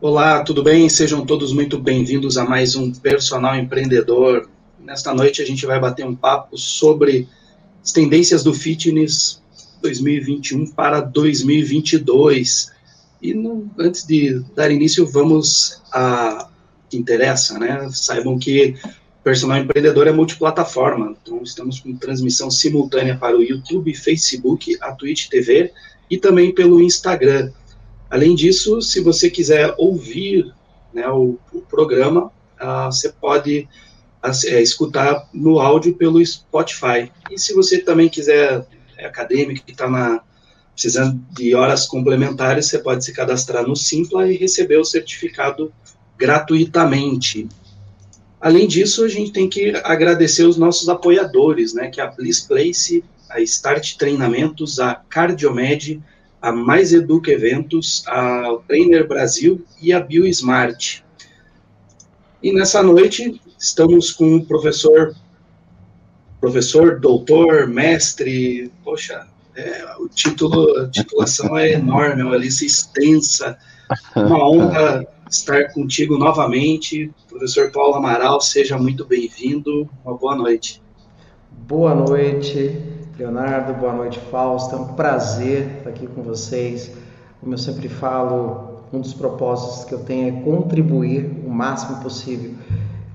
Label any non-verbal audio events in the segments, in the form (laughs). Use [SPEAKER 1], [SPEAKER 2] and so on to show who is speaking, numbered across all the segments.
[SPEAKER 1] Olá, tudo bem? Sejam todos muito bem-vindos a mais um Personal Empreendedor. Nesta noite a gente vai bater um papo sobre as tendências do fitness 2021 para 2022. E no, antes de dar início, vamos a que interessa, né? Saibam que Personal Empreendedor é multiplataforma, então estamos com transmissão simultânea para o YouTube, Facebook, a Twitch TV e também pelo Instagram. Além disso, se você quiser ouvir né, o, o, programa, uh, você pode uh, escutar no áudio pelo Spotify. E se você também quiser, é acadêmico, que está precisando de horas complementares, você pode se cadastrar no Simpla e receber o certificado gratuitamente. Além disso, a gente tem que agradecer os nossos apoiadores, né, que é a Bliss Place, a Start Treinamentos, a Cardiomed, a Mais Educa Eventos, a Trainer Brasil e a BioSmart. E nessa noite estamos com o professor, professor, doutor, mestre, poxa, é, o título, a titulação é enorme, é uma lista extensa, uma honra estar contigo novamente. Professor Paulo Amaral, seja muito bem-vindo. Uma boa noite.
[SPEAKER 2] Boa noite, Leonardo. Boa noite, Fausto. É um prazer estar aqui com vocês. Como eu sempre falo, um dos propósitos que eu tenho é contribuir o máximo possível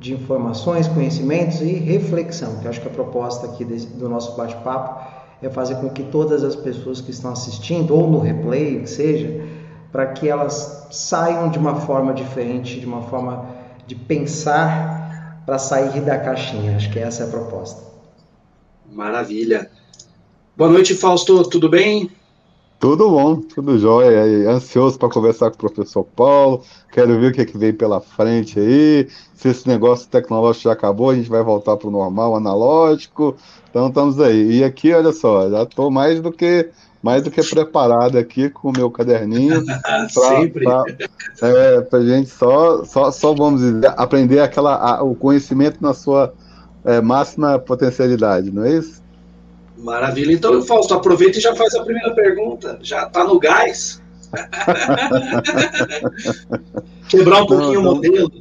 [SPEAKER 2] de informações, conhecimentos e reflexão. Que eu acho que a proposta aqui do nosso bate-papo é fazer com que todas as pessoas que estão assistindo ou no replay, que seja, para que elas saiam de uma forma diferente, de uma forma de pensar para sair da caixinha. Acho que essa é a proposta.
[SPEAKER 1] Maravilha. Boa noite, Fausto. Tudo bem?
[SPEAKER 3] Tudo bom, tudo jóia. Ansioso para conversar com o professor Paulo. Quero ver o que, é que vem pela frente aí. Se esse negócio tecnológico já acabou, a gente vai voltar para o normal, analógico. Então estamos aí. E aqui, olha só, já estou mais do que mais do que preparado aqui com o meu caderninho. (laughs)
[SPEAKER 1] Sempre.
[SPEAKER 3] Para é, a gente só, só, só, vamos dizer, aprender aquela, a, o conhecimento na sua é, máxima potencialidade, não é isso?
[SPEAKER 1] Maravilha. Então, Fausto, aproveita e já faz a primeira pergunta. Já está no gás? (laughs) Quebrar um pouquinho o modelo.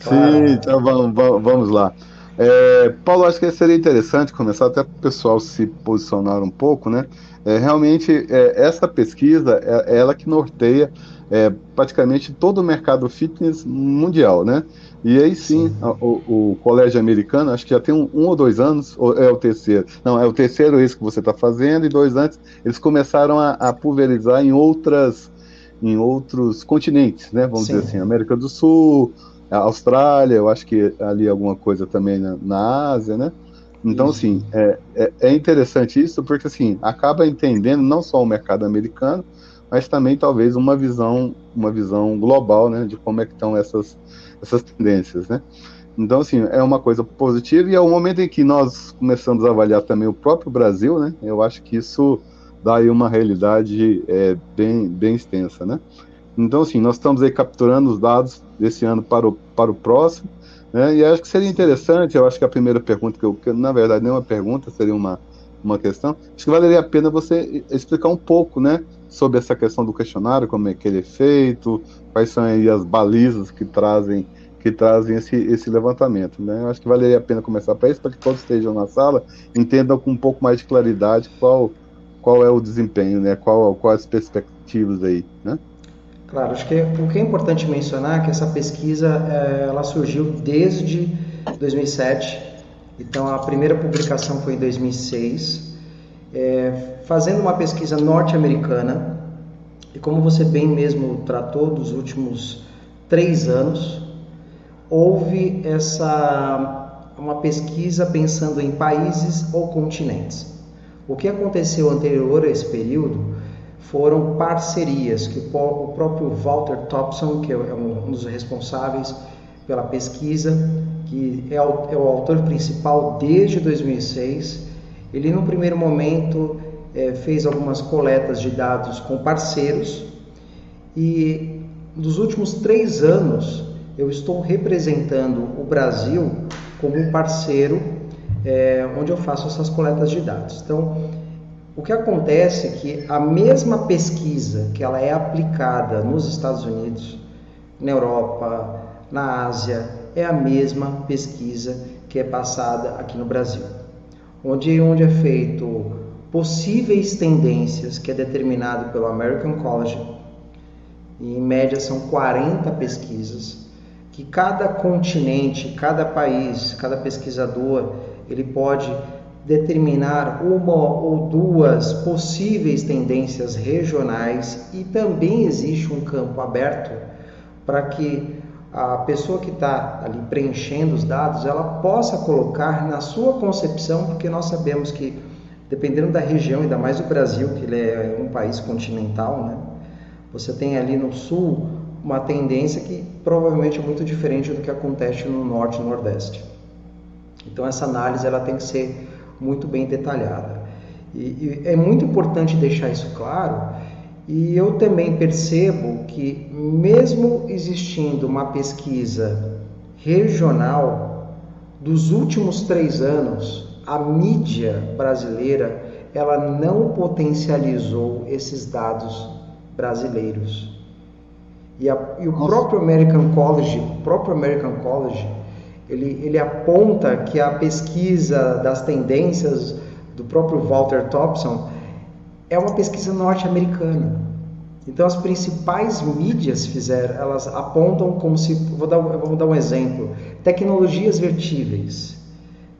[SPEAKER 3] Sim, então vamos, vamos lá. É, Paulo, acho que seria interessante começar até para o pessoal se posicionar um pouco, né? É, realmente, é, essa pesquisa é ela que norteia é, praticamente todo o mercado fitness mundial, né? E aí sim. A, o, o, colégio americano, acho que já tem um, um, ou dois anos, ou é o terceiro? Não, é o terceiro esse que você está fazendo, e dois antes, eles começaram a, a, pulverizar em outras, em outros continentes, né? Vamos sim. dizer assim, América do Sul, Austrália, eu acho que ali alguma coisa também na, na Ásia, né? Então, isso. assim, é, é, é, interessante isso porque, assim, acaba entendendo não só o mercado americano, mas também, talvez, uma visão, uma visão global, né, de como é que estão essas, essas tendências, né. Então, assim, é uma coisa positiva e é o momento em que nós começamos a avaliar também o próprio Brasil, né, eu acho que isso dá aí uma realidade é, bem, bem extensa, né. Então, assim, nós estamos aí capturando os dados desse ano para o, para o próximo, né? E acho que seria interessante, eu acho que a primeira pergunta, que, eu, que na verdade nem uma pergunta, seria uma, uma questão, acho que valeria a pena você explicar um pouco né, sobre essa questão do questionário, como é que ele é feito, quais são aí as balizas que trazem que trazem esse, esse levantamento. Né? Eu acho que valeria a pena começar para isso, para que todos estejam na sala entendam com um pouco mais de claridade qual, qual é o desempenho, né? qual, quais as perspectivas aí. Né?
[SPEAKER 2] Claro, acho que o que é importante mencionar é que essa pesquisa é, ela surgiu desde 2007, então a primeira publicação foi em 2006, é, fazendo uma pesquisa norte-americana, e como você bem mesmo tratou dos últimos três anos, houve essa uma pesquisa pensando em países ou continentes. O que aconteceu anterior a esse período foram parcerias que o próprio Walter Thompson, que é, é um dos responsáveis pela pesquisa, que é o, é o autor principal desde 2006, ele no primeiro momento é, fez algumas coletas de dados com parceiros e nos últimos três anos eu estou representando o Brasil como um parceiro é, onde eu faço essas coletas de dados. Então, o que acontece é que a mesma pesquisa que ela é aplicada nos Estados Unidos, na Europa, na Ásia, é a mesma pesquisa que é passada aqui no Brasil, onde, onde é feito possíveis tendências que é determinado pelo American College, e em média são 40 pesquisas, que cada continente, cada país, cada pesquisador, ele pode determinar uma ou duas possíveis tendências regionais e também existe um campo aberto para que a pessoa que está ali preenchendo os dados ela possa colocar na sua concepção, porque nós sabemos que dependendo da região, ainda mais o Brasil, que ele é um país continental, né? Você tem ali no sul uma tendência que provavelmente é muito diferente do que acontece no norte e nordeste. Então essa análise ela tem que ser muito bem detalhada. E, e é muito importante deixar isso claro. E eu também percebo que mesmo existindo uma pesquisa regional dos últimos três anos, a mídia brasileira ela não potencializou esses dados brasileiros. E, a, e o Nossa. próprio American College, o próprio American College, ele, ele aponta que a pesquisa das tendências do próprio Walter Thompson é uma pesquisa norte-americana. Então as principais mídias fizeram, elas apontam como se, vou dar, vou dar um exemplo, tecnologias vertíveis,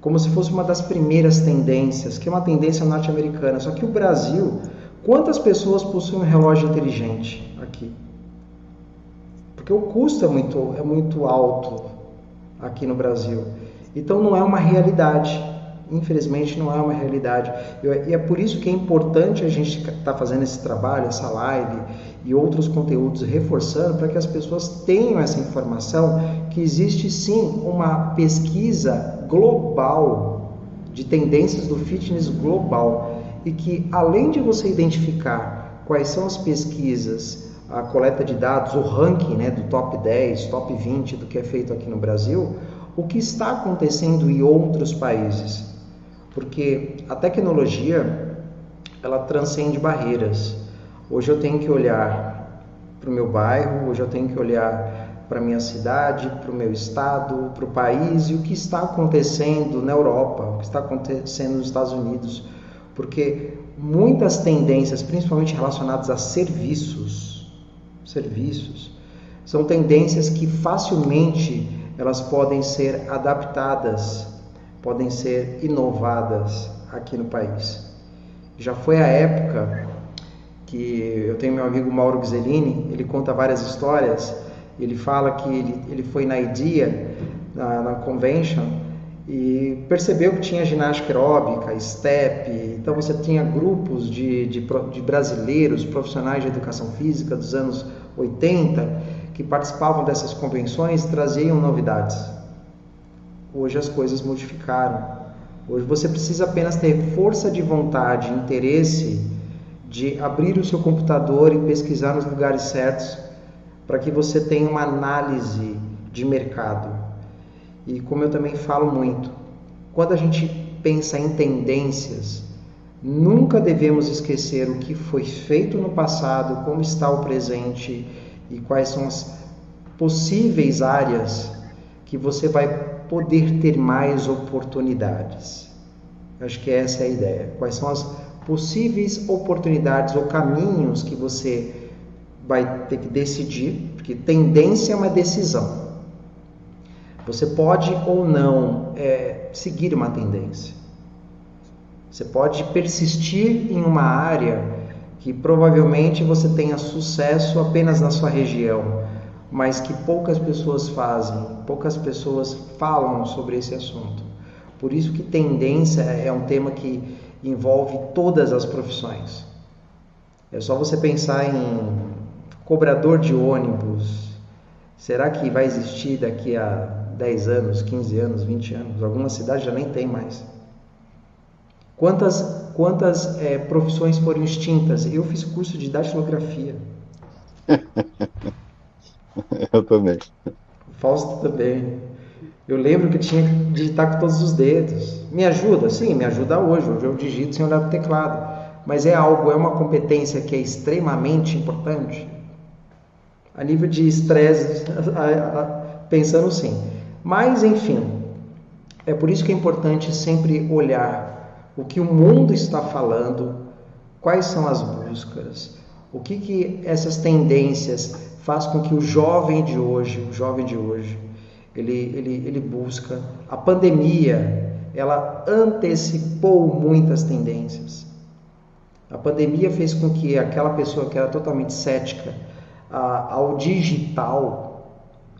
[SPEAKER 2] como se fosse uma das primeiras tendências, que é uma tendência norte-americana. Só que o Brasil, quantas pessoas possuem um relógio inteligente aqui? Porque o custo é muito, é muito alto aqui no Brasil. Então não é uma realidade. Infelizmente não é uma realidade. E é por isso que é importante a gente estar tá fazendo esse trabalho, essa live e outros conteúdos reforçando para que as pessoas tenham essa informação que existe sim uma pesquisa global de tendências do fitness global e que além de você identificar quais são as pesquisas a coleta de dados, o ranking né, do top 10, top 20 do que é feito aqui no Brasil, o que está acontecendo em outros países. Porque a tecnologia, ela transcende barreiras. Hoje eu tenho que olhar para o meu bairro, hoje eu tenho que olhar para minha cidade, para o meu estado, para o país e o que está acontecendo na Europa, o que está acontecendo nos Estados Unidos. Porque muitas tendências, principalmente relacionadas a serviços, serviços. São tendências que facilmente elas podem ser adaptadas, podem ser inovadas aqui no país. Já foi a época que eu tenho meu amigo Mauro Gzelini, ele conta várias histórias. Ele fala que ele, ele foi na IDEA, na, na convention, e percebeu que tinha ginástica aeróbica, step, então você tinha grupos de, de, de brasileiros, profissionais de educação física dos anos 80, que participavam dessas convenções traziam novidades. Hoje as coisas modificaram. Hoje você precisa apenas ter força de vontade, interesse de abrir o seu computador e pesquisar nos lugares certos para que você tenha uma análise de mercado. E como eu também falo muito, quando a gente pensa em tendências, Nunca devemos esquecer o que foi feito no passado, como está o presente e quais são as possíveis áreas que você vai poder ter mais oportunidades. Acho que essa é a ideia. Quais são as possíveis oportunidades ou caminhos que você vai ter que decidir, porque tendência é uma decisão. Você pode ou não é, seguir uma tendência. Você pode persistir em uma área que provavelmente você tenha sucesso apenas na sua região, mas que poucas pessoas fazem, poucas pessoas falam sobre esse assunto. Por isso que tendência é um tema que envolve todas as profissões. É só você pensar em cobrador de ônibus. Será que vai existir daqui a 10 anos, 15 anos, 20 anos? Algumas cidades já nem tem mais. Quantas, quantas é, profissões foram extintas? Eu fiz curso de datilografia. (laughs)
[SPEAKER 3] Eu também.
[SPEAKER 2] O Fausto também. Eu lembro que tinha que digitar com todos os dedos. Me ajuda? Sim, me ajuda hoje. Hoje eu digito sem olhar para o teclado. Mas é algo, é uma competência que é extremamente importante. A nível de estresse, pensando sim. Mas, enfim, é por isso que é importante sempre olhar o que o mundo está falando, quais são as buscas, o que, que essas tendências faz com que o jovem de hoje, o jovem de hoje, ele, ele, ele busca. A pandemia, ela antecipou muitas tendências. A pandemia fez com que aquela pessoa que era totalmente cética ao digital,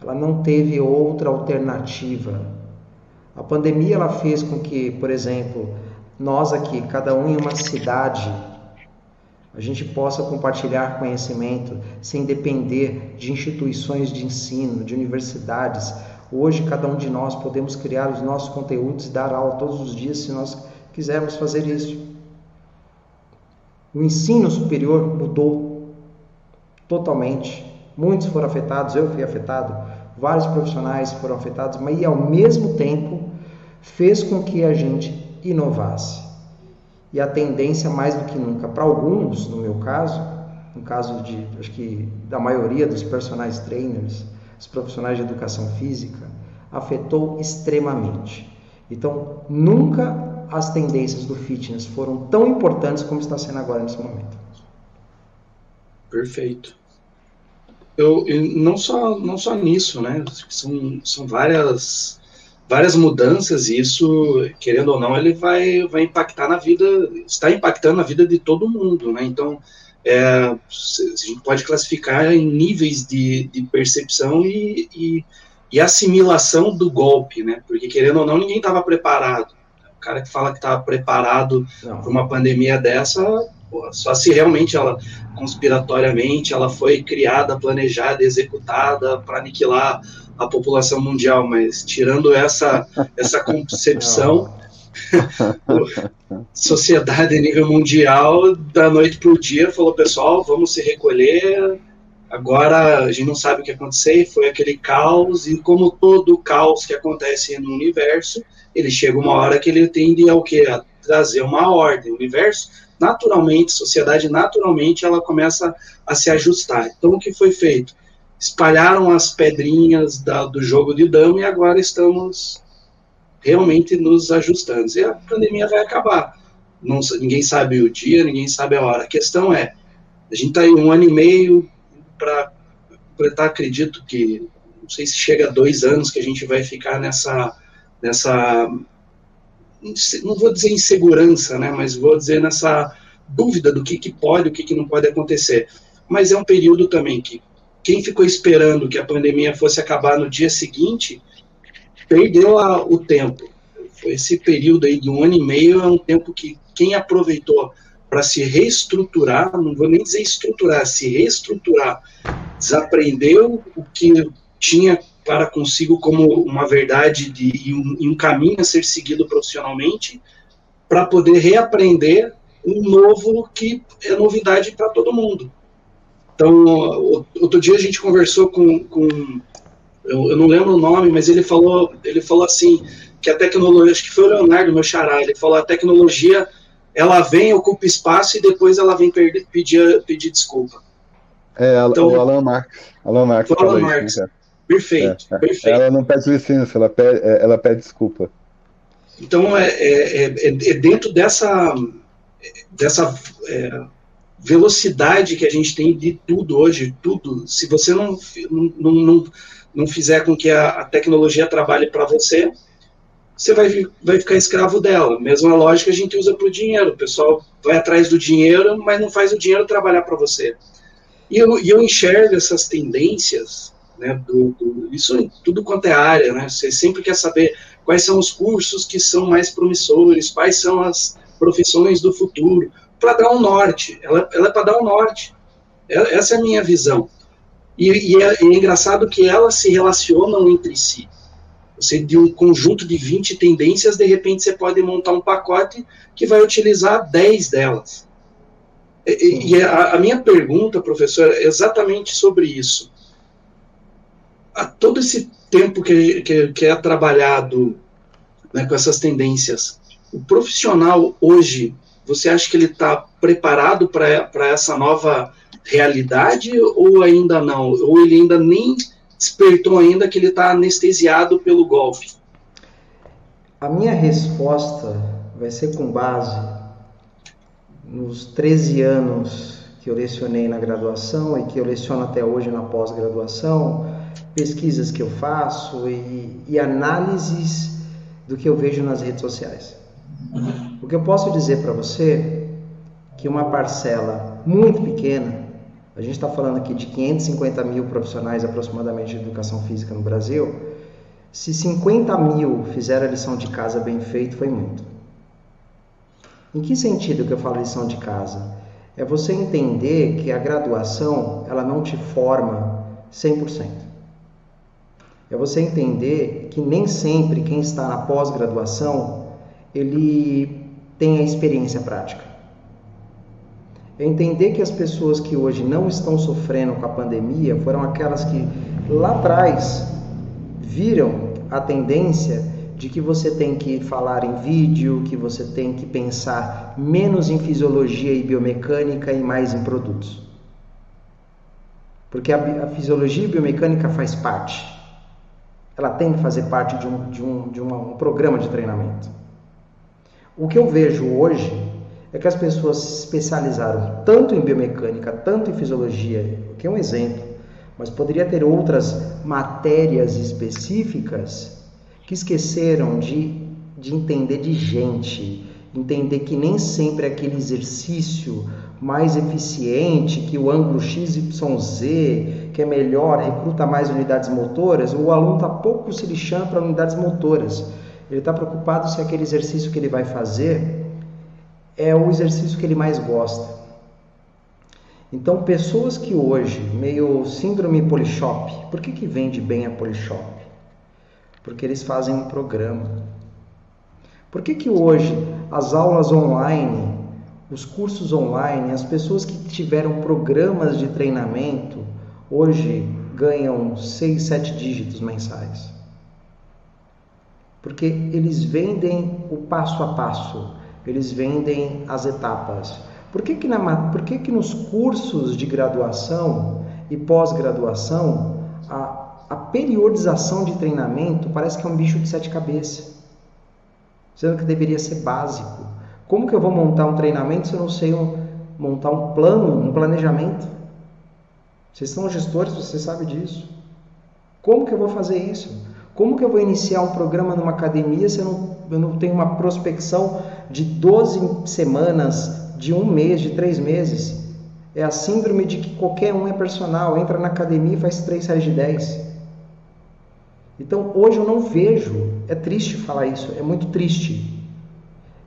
[SPEAKER 2] ela não teve outra alternativa. A pandemia ela fez com que, por exemplo, nós aqui, cada um em uma cidade, a gente possa compartilhar conhecimento sem depender de instituições de ensino, de universidades. Hoje, cada um de nós podemos criar os nossos conteúdos e dar aula todos os dias se nós quisermos fazer isso. O ensino superior mudou totalmente. Muitos foram afetados, eu fui afetado, vários profissionais foram afetados, mas ao mesmo tempo fez com que a gente inovasse e a tendência mais do que nunca para alguns, no meu caso, no caso de acho que da maioria dos personagens trainers, os profissionais de educação física, afetou extremamente. Então, nunca as tendências do fitness foram tão importantes como está sendo agora nesse momento.
[SPEAKER 1] Perfeito. Eu, eu não só não só nisso, né? São, são várias várias mudanças e isso, querendo ou não, ele vai, vai impactar na vida, está impactando na vida de todo mundo, né? Então, é, a gente pode classificar em níveis de, de percepção e, e, e, assimilação do golpe, né? Porque, querendo ou não, ninguém estava preparado. O cara que fala que estava preparado para uma pandemia dessa, só se realmente ela, conspiratoriamente, ela foi criada, planejada, executada para aniquilar a população mundial, mas tirando essa, essa concepção, (laughs) sociedade a nível mundial, da noite para o dia, falou: pessoal, vamos se recolher. Agora a gente não sabe o que aconteceu, foi aquele caos, e como todo caos que acontece no universo, ele chega uma hora que ele tende ao que? A trazer uma ordem. O universo, naturalmente, sociedade naturalmente, ela começa a se ajustar. Então, o que foi feito? espalharam as pedrinhas da, do jogo de dama e agora estamos realmente nos ajustando. E a pandemia vai acabar. Não, ninguém sabe o dia, ninguém sabe a hora. A questão é, a gente está aí um ano e meio para completar, acredito que, não sei se chega a dois anos que a gente vai ficar nessa, nessa não vou dizer insegurança, né, mas vou dizer nessa dúvida do que, que pode, o que, que não pode acontecer. Mas é um período também que quem ficou esperando que a pandemia fosse acabar no dia seguinte, perdeu a, o tempo. Esse período aí de um ano e meio é um tempo que quem aproveitou para se reestruturar, não vou nem dizer estruturar, se reestruturar, desaprendeu o que tinha para consigo como uma verdade de, e, um, e um caminho a ser seguido profissionalmente, para poder reaprender um novo que é novidade para todo mundo. Então, outro dia a gente conversou com, com eu, eu, não lembro o nome, mas ele falou, ele falou assim que a tecnologia, acho que foi o Leonardo, meu xará, ele falou a tecnologia, ela vem, ocupa espaço e depois ela vem pedir, pedir, pedir desculpa.
[SPEAKER 3] É, então, o Alan Marx. Alan Marx.
[SPEAKER 1] Alan Marx. Isso, né? Perfeito, é, é. perfeito.
[SPEAKER 3] Ela não pede licença, ela pede, é, ela pede desculpa.
[SPEAKER 1] Então, é, é, é, é dentro dessa, dessa velocidade que a gente tem de tudo hoje, tudo. Se você não, não, não, não fizer com que a, a tecnologia trabalhe para você, você vai, vai ficar escravo dela. Mesma lógica a gente usa para o dinheiro. O pessoal vai atrás do dinheiro, mas não faz o dinheiro trabalhar para você. E eu, e eu enxergo essas tendências, né, do, do, isso em tudo quanto é área, né? Você sempre quer saber quais são os cursos que são mais promissores, quais são as profissões do futuro para dar um norte, ela, ela é para dar um norte. É, essa é a minha visão. E, e, é, é, engraçado que elas se relacionam entre si. Você, de um conjunto de 20 tendências, de repente você pode montar um pacote que vai utilizar 10 delas. E, e a, a, minha pergunta, professor, é exatamente sobre isso. A todo esse tempo que, que, que é trabalhado né, com essas tendências, o profissional hoje você acha que ele está preparado para essa nova realidade ou ainda não? Ou ele ainda nem despertou ainda que ele está anestesiado pelo golpe?
[SPEAKER 2] A minha resposta vai ser com base nos 13 anos que eu lecionei na graduação e que eu leciono até hoje na pós-graduação, pesquisas que eu faço e, e análises do que eu vejo nas redes sociais. O que eu posso dizer para você que uma parcela muito pequena, a gente está falando aqui de 550 mil profissionais aproximadamente de educação física no Brasil, se 50 mil fizeram a lição de casa bem feito, foi muito. Em que sentido que eu falo lição de casa? É você entender que a graduação ela não te forma 100%. É você entender que nem sempre quem está na pós-graduação ele tem a experiência prática. É entender que as pessoas que hoje não estão sofrendo com a pandemia foram aquelas que lá atrás viram a tendência de que você tem que falar em vídeo, que você tem que pensar menos em fisiologia e biomecânica e mais em produtos. Porque a, fisiologia e biomecânica faz parte. Ela tem que fazer parte de um, de um, de uma, um programa de treinamento. O que eu vejo hoje é que as pessoas se especializaram tanto em biomecânica, tanto em fisiologia, que é um exemplo, mas poderia ter outras matérias específicas que esqueceram de, de entender de gente, entender que nem sempre aquele exercício mais eficiente, que o ângulo XYZ, que é melhor, recruta mais unidades motoras, o aluno está pouco se lixando para unidades motoras. Ele está preocupado se aquele exercício que ele vai fazer é o exercício que ele mais gosta. Então, pessoas que hoje, meio síndrome Polishop, por que, que vende bem a Polishop? Porque eles fazem um programa. Por que, que hoje as aulas online, os cursos online, as pessoas que tiveram programas de treinamento, hoje ganham 6, 7 dígitos mensais? Porque eles vendem o passo a passo, eles vendem as etapas. Por que, que, na, por que, que nos cursos de graduação e pós-graduação a, a periodização de treinamento parece que é um bicho de sete cabeças? Sendo que deveria ser básico. Como que eu vou montar um treinamento se eu não sei um, montar um plano, um planejamento? Vocês são gestores, você sabe disso. Como que eu vou fazer isso? Como que eu vou iniciar um programa numa academia se eu não, eu não tenho uma prospecção de 12 semanas de um mês, de três meses. É a síndrome de que qualquer um é personal, entra na academia e faz três séries de dez. Então hoje eu não vejo, é triste falar isso, é muito triste.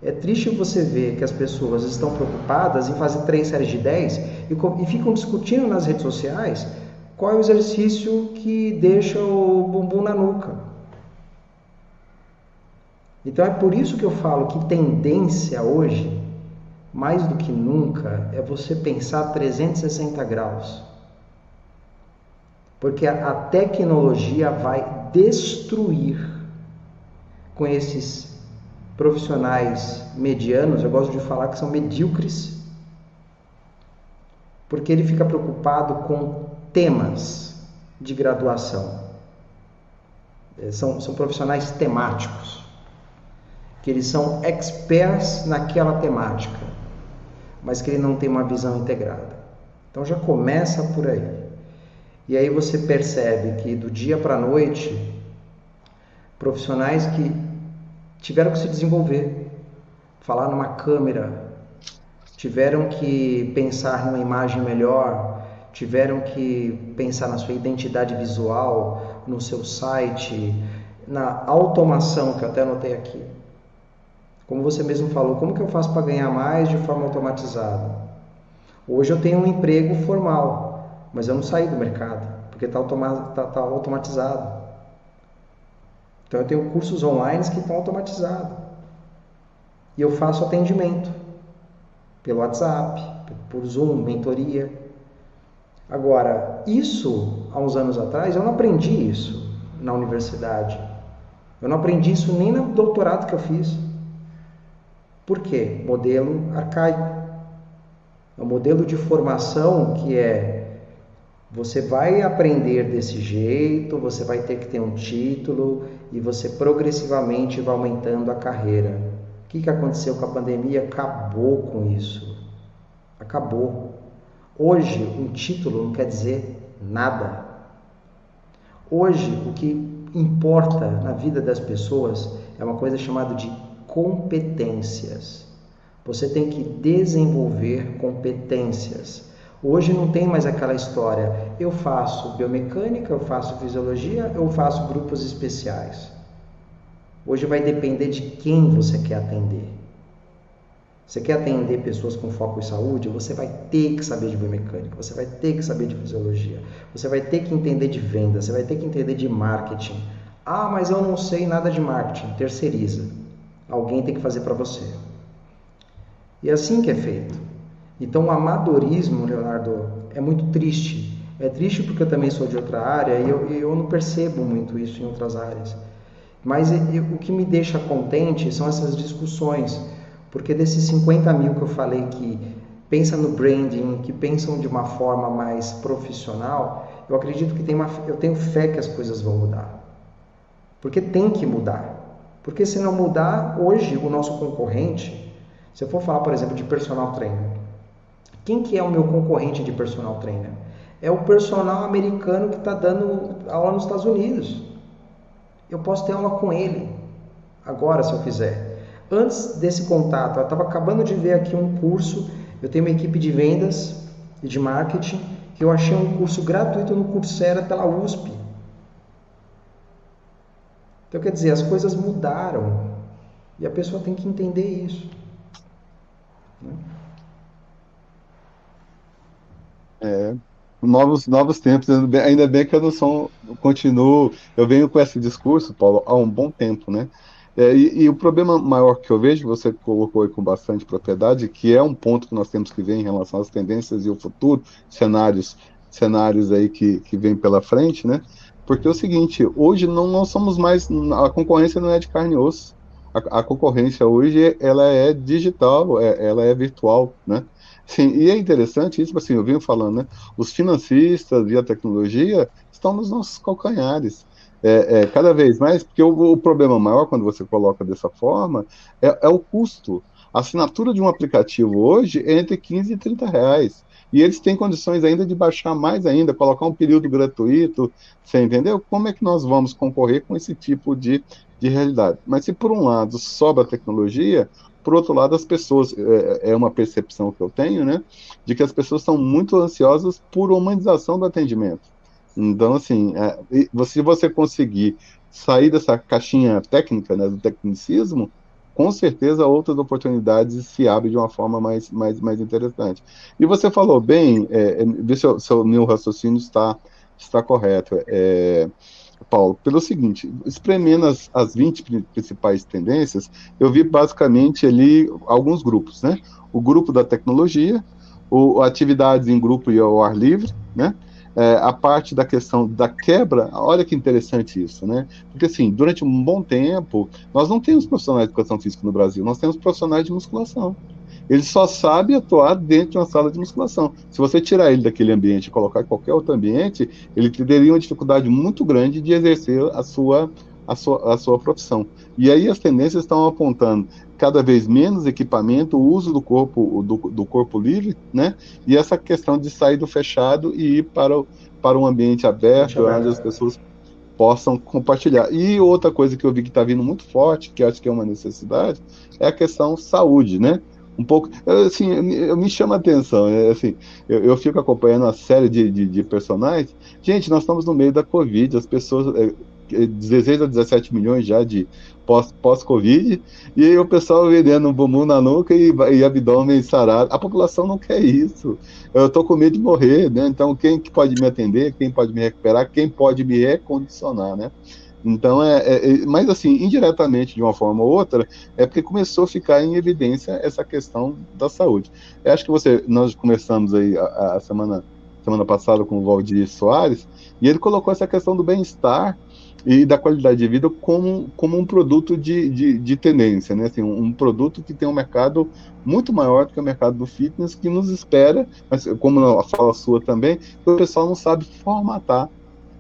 [SPEAKER 2] É triste você ver que as pessoas estão preocupadas em fazer três séries de 10 e, e ficam discutindo nas redes sociais qual é o exercício que deixa o bumbum na nuca. Então é por isso que eu falo que tendência hoje mais do que nunca, é você pensar 360 graus. Porque a, tecnologia vai destruir com esses profissionais medianos, eu gosto de falar que são medíocres, porque ele fica preocupado com temas de graduação. É, são, são profissionais temáticos, que eles são experts naquela temática mas que ele não tem uma visão integrada. Então já começa por aí. E aí você percebe que do dia para a noite, profissionais que tiveram que se desenvolver, falar numa câmera, tiveram que pensar numa imagem melhor, tiveram que pensar na sua identidade visual, no seu site, na automação que eu até anotei aqui. Como você mesmo falou, como que eu faço para ganhar mais de forma automatizada? Hoje eu tenho um emprego formal, mas eu não saí do mercado, porque está automa tá, tá automatizado. Então eu tenho cursos online que estão automatizados. E eu faço atendimento pelo WhatsApp, por Zoom, mentoria. Agora, isso há uns anos atrás eu não aprendi isso na universidade. Eu não aprendi isso nem no doutorado que eu fiz. Por quê? Modelo arcaico. É um modelo de formação que é você vai aprender desse jeito, você vai ter que ter um título e você progressivamente vai aumentando a carreira. O que, que aconteceu com a pandemia? Acabou com isso. Acabou. Hoje, um título não quer dizer nada. Hoje, o que importa na vida das pessoas é uma coisa chamada de competências. Você tem que desenvolver competências. Hoje não tem mais aquela história, eu faço biomecânica, eu faço fisiologia, eu faço grupos especiais. Hoje vai depender de quem você quer atender. Você quer atender pessoas com foco em saúde? Você vai ter que saber de biomecânica, você vai ter que saber de fisiologia, você vai ter que entender de venda, você vai ter que entender de marketing. Ah, mas eu não sei nada de marketing. Terceiriza. Alguém tem que fazer para você. E é assim que é feito. Então o amadorismo, Leonardo, é muito triste. É triste porque eu também sou de outra área e eu, eu não percebo muito isso em outras áreas. Mas eu, o que me deixa contente são essas discussões. Porque desses 50 mil que eu falei que pensam no branding, que pensam de uma forma mais profissional, eu acredito que tem uma, eu tenho fé que as coisas vão mudar. Porque tem que mudar. Porque se não mudar, hoje o nosso concorrente, se eu for falar, por exemplo, de personal trainer, quem que é o meu concorrente de personal trainer? É o personal americano que está dando aula nos Estados Unidos. Eu posso ter aula com ele agora, se eu quiser. Antes desse contato, eu estava acabando de ver aqui um curso. Eu tenho uma equipe de vendas e de marketing que eu achei um curso gratuito no Coursera pela USP. Então, quer dizer, as coisas mudaram e a pessoa tem que entender isso. Né?
[SPEAKER 3] É, novos, novos tempos, ainda bem que eu não sou, continuo, eu venho com esse discurso, Paulo, há um bom tempo, né? É, e, e, o problema maior que eu vejo, você colocou aí com bastante propriedade, que é um ponto que nós temos que ver em relação às tendências e o futuro, cenários, cenários aí que, que vem pela frente, né? Porque é o seguinte, hoje não, não somos mais, a concorrência não é de carne e osso. A, a concorrência hoje, ela é digital, é, ela é virtual, né? Sim, e é interessante isso, assim, eu venho falando, né? Os financistas e a tecnologia estão nos nossos calcanhares. É, é, cada vez mais, porque o, o, problema maior quando você coloca dessa forma é, é, o custo. A assinatura de um aplicativo hoje é entre 15 e 30 reais. E eles têm condições ainda de baixar mais ainda, colocar um período gratuito, você entendeu? Como é que nós vamos concorrer com esse tipo de, de realidade? Mas se por um lado sobra tecnologia, por outro lado, as pessoas, é, é uma percepção que eu tenho, né, de que as pessoas são muito ansiosas por humanização do atendimento. Então, assim, é, se você conseguir sair dessa caixinha técnica, né, do tecnicismo, com certeza outras oportunidades se abrem de uma forma mais, mais, mais interessante. E você falou bem, é, é vê se o meu raciocínio está, está correto, é, Paulo, pelo seguinte, espremendo as, as 20 principais tendências, eu vi basicamente ali alguns grupos, né? O grupo da tecnologia, o, atividades em grupo e ao ar livre, né? É, a parte da questão da quebra, olha que interessante isso, né? Porque, assim, durante um bom tempo, nós não temos profissionais de educação física no Brasil, nós temos profissionais de musculação. Ele só sabe atuar dentro de uma sala de musculação. Se você tirar ele daquele ambiente e colocar em qualquer outro ambiente, ele teria uma dificuldade muito grande de exercer a sua, a sua, a sua profissão. E aí as tendências estão apontando cada vez menos equipamento, o uso do corpo do, do corpo livre, né? E essa questão de sair do fechado e ir para, o, para um ambiente aberto, onde as pessoas possam compartilhar. E outra coisa que eu vi que está vindo muito forte, que acho que é uma necessidade, é a questão saúde, né? Um pouco, assim, eu, me chama atenção, é, assim, eu, eu, fico acompanhando uma série de, de, de, personagens. Gente, nós estamos no meio da Covid, as pessoas, é, 16 a 17 milhões já de pós-Covid, pós e aí o pessoal vendendo um bumbum na nuca e, e abdômen sarado. A população não quer isso. Eu estou com medo de morrer, né? Então, quem que pode me atender, quem pode me recuperar, quem pode me recondicionar, né? Então, é, é, é, mas assim, indiretamente, de uma forma ou outra, é porque começou a ficar em evidência essa questão da saúde. Eu acho que você, nós começamos aí a, a semana semana passada com o Valdir Soares, e ele colocou essa questão do bem-estar e da qualidade de vida como, como um produto de, de, de tendência, né? Assim, um, um, produto que tem um mercado muito maior do que o mercado do fitness, que nos espera, mas como a fala sua também, o pessoal não sabe formatar,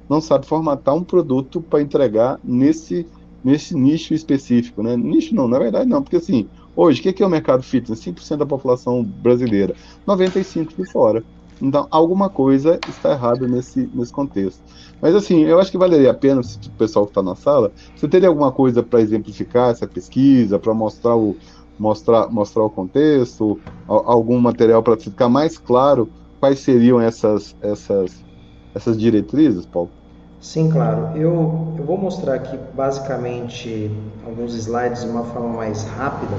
[SPEAKER 3] não sabe formatar um produto para entregar nesse, nesse nicho específico, né? Nicho não, na verdade não, porque assim, hoje, o que é o mercado fitness? 5% da população brasileira, 95% de fora. Então, alguma coisa está errada nesse, nesse contexto. Mas, assim, eu acho que valeria a pena, se o pessoal que está na sala, você teria alguma coisa para exemplificar essa pesquisa, para mostrar o, mostrar, mostrar o contexto, algum material para ficar mais claro quais seriam essas, essas, essas diretrizes, Paulo?
[SPEAKER 2] Sim, claro. Eu, eu vou mostrar aqui basicamente alguns slides de uma forma mais rápida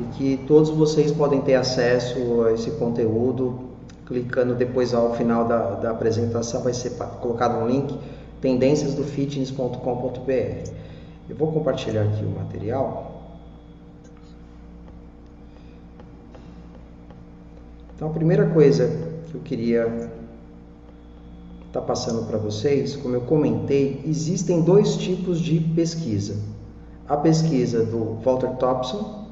[SPEAKER 2] e que todos vocês podem ter acesso a esse conteúdo clicando depois ao final da, da apresentação vai ser colocado um link tendênciasdofitness.com.br. Eu vou compartilhar aqui o material. Então a primeira coisa que eu queria estar tá passando para vocês, como eu comentei, existem dois tipos de pesquisa. A pesquisa do Walter Thompson,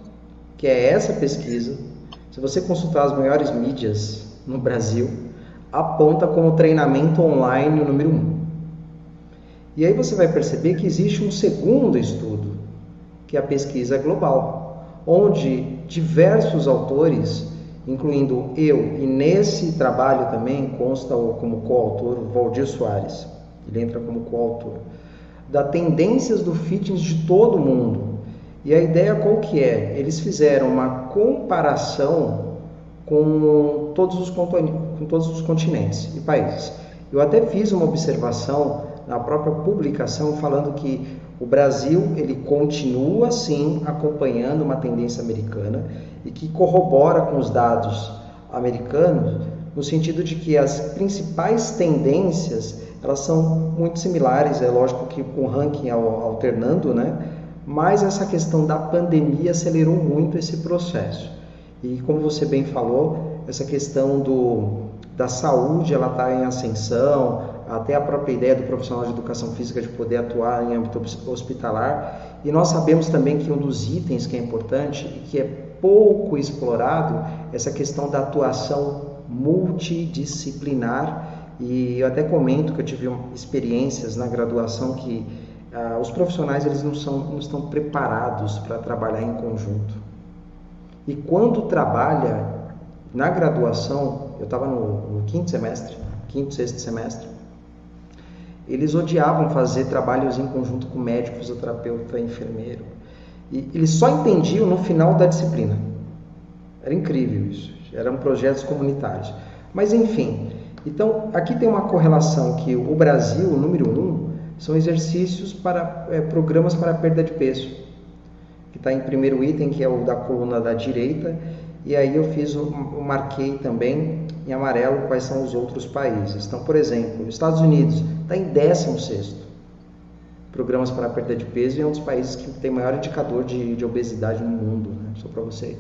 [SPEAKER 2] que é essa pesquisa. Se você consultar as maiores mídias no Brasil aponta como treinamento online o número um. E aí você vai perceber que existe um segundo estudo, que é a pesquisa global, onde diversos autores, incluindo eu, e nesse trabalho também consta como coautor Valdir Soares, ele entra como coautor, da tendências do fitness de todo mundo. E a ideia qual que é? Eles fizeram uma comparação com todos os, com todos os continentes e países. Eu até fiz uma observação na própria publicação falando que o Brasil ele continua sim acompanhando uma tendência americana e que corrobora com os dados americanos no sentido de que as principais tendências elas são muito similares, é lógico que com o ranking alternando, né? Mas essa questão da pandemia acelerou muito esse processo. E como você bem falou, essa questão do, da saúde ela está em ascensão, até a própria ideia do profissional de educação física de poder atuar em âmbito hospitalar. E nós sabemos também que um dos itens que é importante e que é pouco explorado essa questão da atuação multidisciplinar. E eu até comento que eu tive experiências na graduação que ah, os profissionais eles não, são, não estão preparados para trabalhar em conjunto. E quando trabalha na graduação, eu estava no, no, quinto semestre, quinto, sexto semestre, eles odiavam fazer trabalhos em conjunto com médico, fisioterapeuta, enfermeiro. E eles só entendiam no final da disciplina. Era incrível isso. Eram projetos comunitários. Mas enfim, então aqui tem uma correlação que o Brasil, o número um, são exercícios para é, programas para perda de peso que está em primeiro item, que é o da coluna da direita, e aí eu fiz o, marquei também em amarelo quais são os outros países. Então, por exemplo, os Estados Unidos está em 16 programas para perda de peso e é um dos países que tem maior indicador de, de obesidade no mundo, né? só para você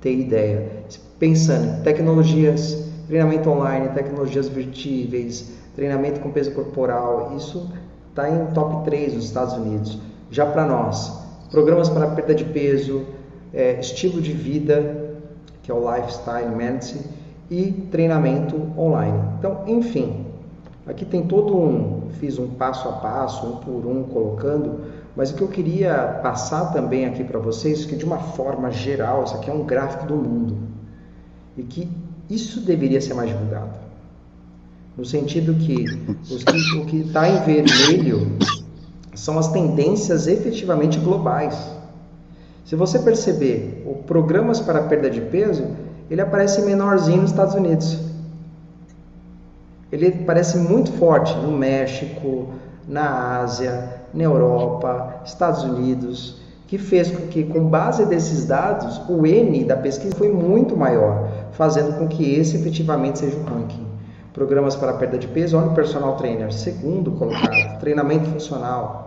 [SPEAKER 2] ter ideia. Pensando, tecnologias, treinamento online, tecnologias vertíveis, treinamento com peso corporal, isso está em top 3 nos Estados Unidos. Já para nós, programas para perda de peso, é, estilo de vida, que é o Lifestyle Medicine, e treinamento online. Então, enfim, aqui tem todo um, fiz um passo a passo, um por um colocando, mas o que eu queria passar também aqui para vocês, que de uma forma geral, isso aqui é um gráfico do mundo, e que isso deveria ser mais divulgado. No sentido que, que o que está em vermelho são as tendências efetivamente globais. Se você perceber, programas para perda de peso, ele aparece menorzinho nos Estados Unidos. Ele parece muito forte no México, na Ásia, na Europa, Estados Unidos, que fez com que, com base desses dados, o N da pesquisa foi muito maior, fazendo com que esse efetivamente seja o ranking. Programas para perda de peso, olha o personal trainer, segundo colocado, treinamento funcional,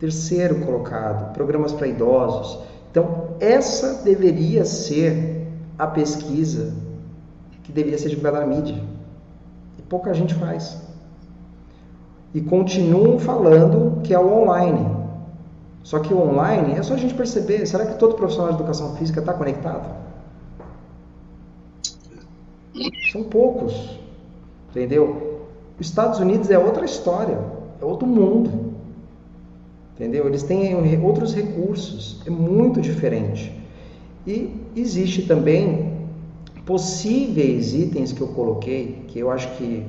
[SPEAKER 2] Terceiro colocado, programas para idosos. Então, essa deveria ser a pesquisa que deveria ser divulgada na mídia. pouca gente faz. E continuam falando que é o online. Só que o online é só a gente perceber, será que todo profissional de educação física está conectado? São poucos. Entendeu? Os Estados Unidos é outra história, é outro mundo. Entendeu? Eles têm outros recursos, é muito diferente. E existe também possíveis itens que eu coloquei, que eu acho que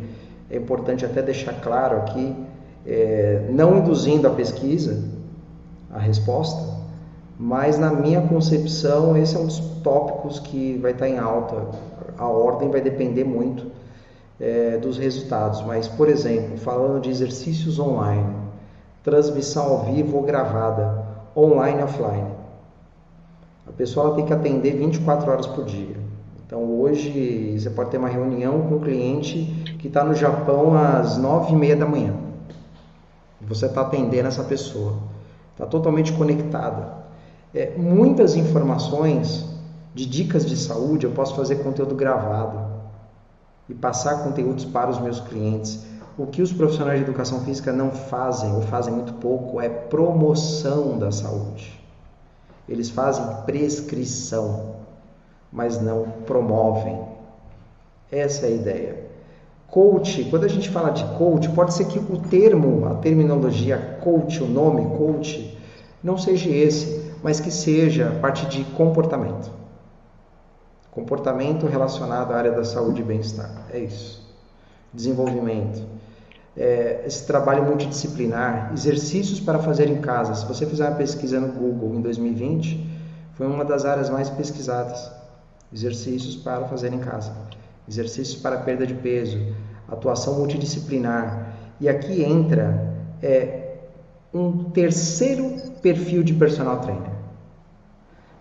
[SPEAKER 2] é importante até deixar claro aqui, é, não induzindo a pesquisa, a resposta, mas na minha concepção esse é um dos tópicos que vai estar em alta. A ordem vai depender muito é, dos resultados, mas por exemplo, falando de exercícios online, transmissão ao vivo ou gravada, online offline. A pessoa tem que atender 24 horas por dia. Então hoje você pode ter uma reunião com um cliente que está no Japão às 9 e meia da manhã. Você está atendendo essa pessoa. Está totalmente conectada. É, muitas informações de dicas de saúde eu posso fazer conteúdo gravado e passar conteúdos para os meus clientes. O que os profissionais de educação física não fazem, ou fazem muito pouco, é promoção da saúde. Eles fazem prescrição, mas não promovem. Essa é a ideia. Coach, quando a gente fala de coach, pode ser que o termo, a terminologia coach, o nome coach, não seja esse, mas que seja parte de comportamento. Comportamento relacionado à área da saúde e bem-estar. É isso. Desenvolvimento é, esse trabalho multidisciplinar, exercícios para fazer em casa. Se você fizer uma pesquisa no Google em 2020, foi uma das áreas mais pesquisadas. Exercícios para fazer em casa, exercícios para perda de peso, atuação multidisciplinar. E aqui entra é, um terceiro perfil de personal trainer.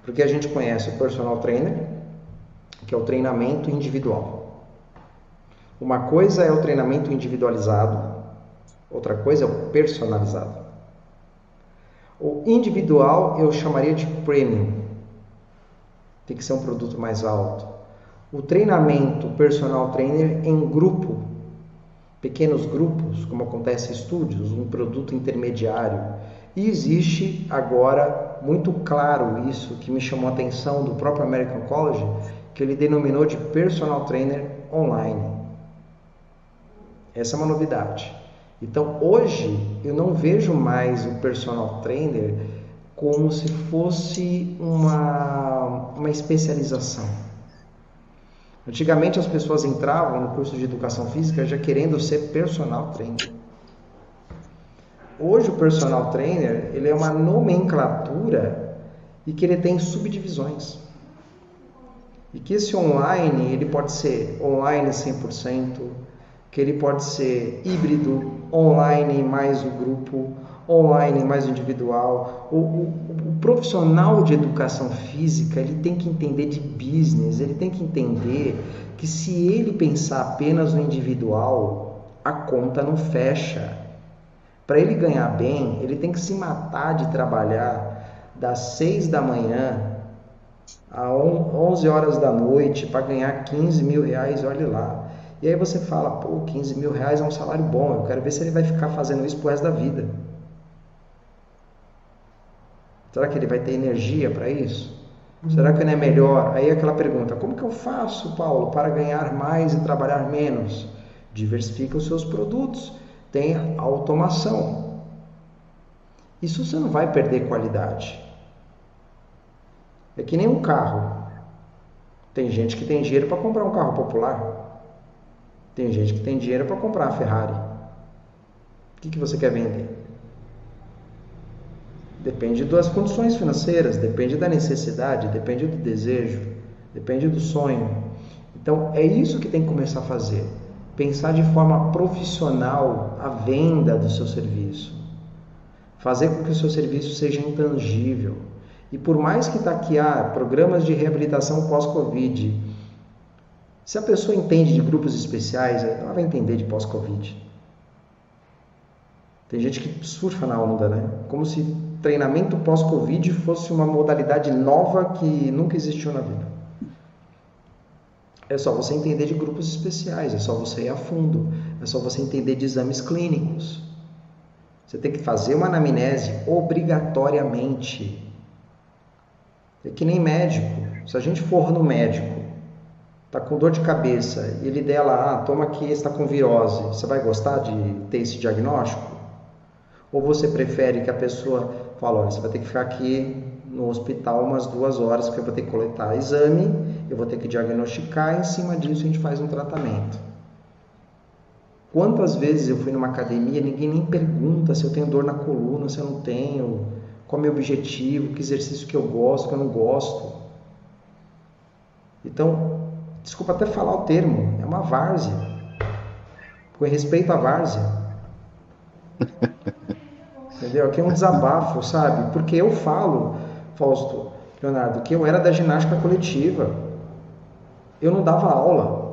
[SPEAKER 2] Porque a gente conhece o personal trainer, que é o treinamento individual. Uma coisa é o treinamento individualizado, outra coisa é o personalizado. O individual eu chamaria de premium, tem que ser um produto mais alto. O treinamento personal trainer em grupo, pequenos grupos, como acontece em estúdios, um produto intermediário. E existe agora muito claro isso que me chamou a atenção do próprio American College, que ele denominou de personal trainer online. Essa é uma novidade. Então, hoje, eu não vejo mais o personal trainer como se fosse uma, uma especialização. Antigamente, as pessoas entravam no curso de educação física já querendo ser personal trainer. Hoje, o personal trainer ele é uma nomenclatura e que ele tem subdivisões. E que esse online ele pode ser online 100%, que ele pode ser híbrido, online mais o grupo, online mais o individual. O, o, o, profissional de educação física ele tem que entender de business, ele tem que entender que se ele pensar apenas no individual, a conta não fecha. Para ele ganhar bem, ele tem que se matar de trabalhar das 6 da manhã a 11 horas da noite para ganhar 15 mil reais, olhe lá. E aí você fala, pô, 15 mil reais é um salário bom, eu quero ver se ele vai ficar fazendo isso pro resto da vida. Será que ele vai ter energia para isso? Será que não é melhor? Aí aquela pergunta, como que eu faço, Paulo, para ganhar mais e trabalhar menos? Diversifica os seus produtos, tenha automação. Isso você não vai perder qualidade. É que nem um carro. Tem gente que tem dinheiro para comprar um carro popular. Tem gente que tem dinheiro para comprar a Ferrari. O que, que você quer vender? Depende das condições financeiras, depende da necessidade, depende do desejo, depende do sonho. Então é isso que tem que começar a fazer. Pensar de forma profissional a venda do seu serviço. Fazer com que o seu serviço seja intangível. E por mais que ah, programas de reabilitação pós-Covid, se a pessoa entende de grupos especiais, ela vai entender de pós-Covid. Tem gente que surfa na onda, né? Como se treinamento pós-Covid fosse uma modalidade nova que nunca existiu na vida. É só você entender de grupos especiais, é só você ir a fundo, é só você entender de exames clínicos. Você tem que fazer uma anamnese obrigatoriamente. É que nem médico. Se a gente for no médico, tá com dor de cabeça, e ele der lá, ah, toma aqui, está com virose, você vai gostar de ter esse diagnóstico? Ou você prefere que a pessoa fale, olha, você vai ter que ficar aqui no hospital umas duas horas, porque eu vou ter que coletar exame, eu vou ter que diagnosticar, e em cima disso a gente faz um tratamento. Quantas vezes eu fui numa academia, ninguém nem pergunta se eu tenho dor na coluna, se eu não tenho, qual é o meu objetivo, que exercício que eu gosto, que eu não gosto. Então, desculpa até falar o termo, é uma várzea. Com respeito à várzea. (laughs) Entendeu? Aqui é um desabafo, sabe? Porque eu falo, Fausto, Leonardo, que eu era da ginástica coletiva. Eu não dava aula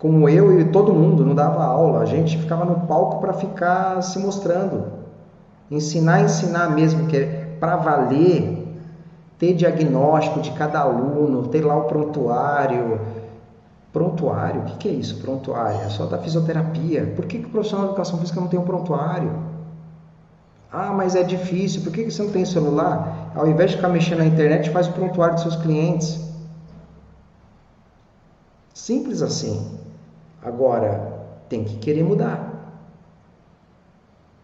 [SPEAKER 2] como eu e todo mundo, não dava aula, a gente ficava no palco para ficar se mostrando. Ensinar, ensinar mesmo, que é para valer, ter diagnóstico de cada aluno, ter lá o prontuário. Prontuário? O que, é isso, prontuário? É só da fisioterapia. Por que, que o profissional de educação física não tem um prontuário? Ah, mas é difícil. Por que, que você não tem celular? Ao invés de ficar mexendo na internet, faz o prontuário dos seus clientes. Simples assim. Agora, tem que querer mudar.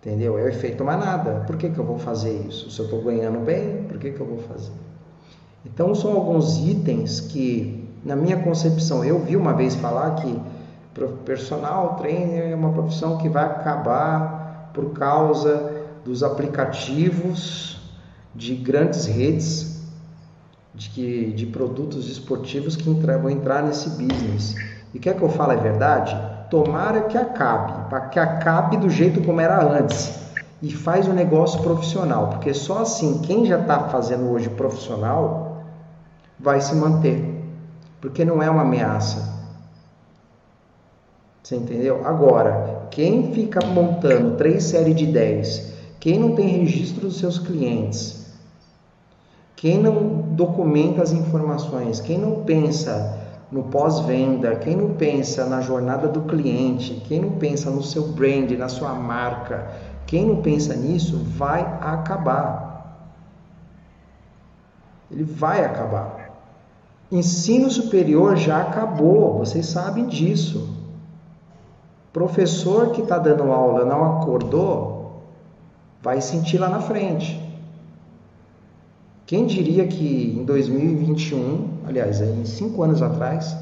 [SPEAKER 2] Entendeu? É o efeito manada. Por que, que eu vou fazer isso? Se eu estou ganhando bem, por que, que eu vou fazer? Então, são alguns itens que, na minha concepção, eu vi uma vez falar que personal trainer é uma profissão que vai acabar por causa dos aplicativos de grandes redes de, de produtos esportivos que entrar, vão entrar nesse business. E quer que eu fale a verdade? Tomara que acabe, para que acabe do jeito como era antes. E faz um negócio profissional, porque só assim quem já está fazendo hoje profissional vai se manter, porque não é uma ameaça. Você entendeu? Agora, quem fica montando três séries de 10, quem não tem registro dos seus clientes, quem não documenta as informações, quem não pensa no pós-venda, quem não pensa na jornada do cliente, quem não pensa no seu brand, na sua marca, quem não pensa nisso vai acabar. Ele vai acabar. Ensino superior já acabou, vocês sabem disso. Professor que está dando aula não acordou, vai sentir lá na frente. Quem diria que em 2021, aliás, em cinco anos atrás,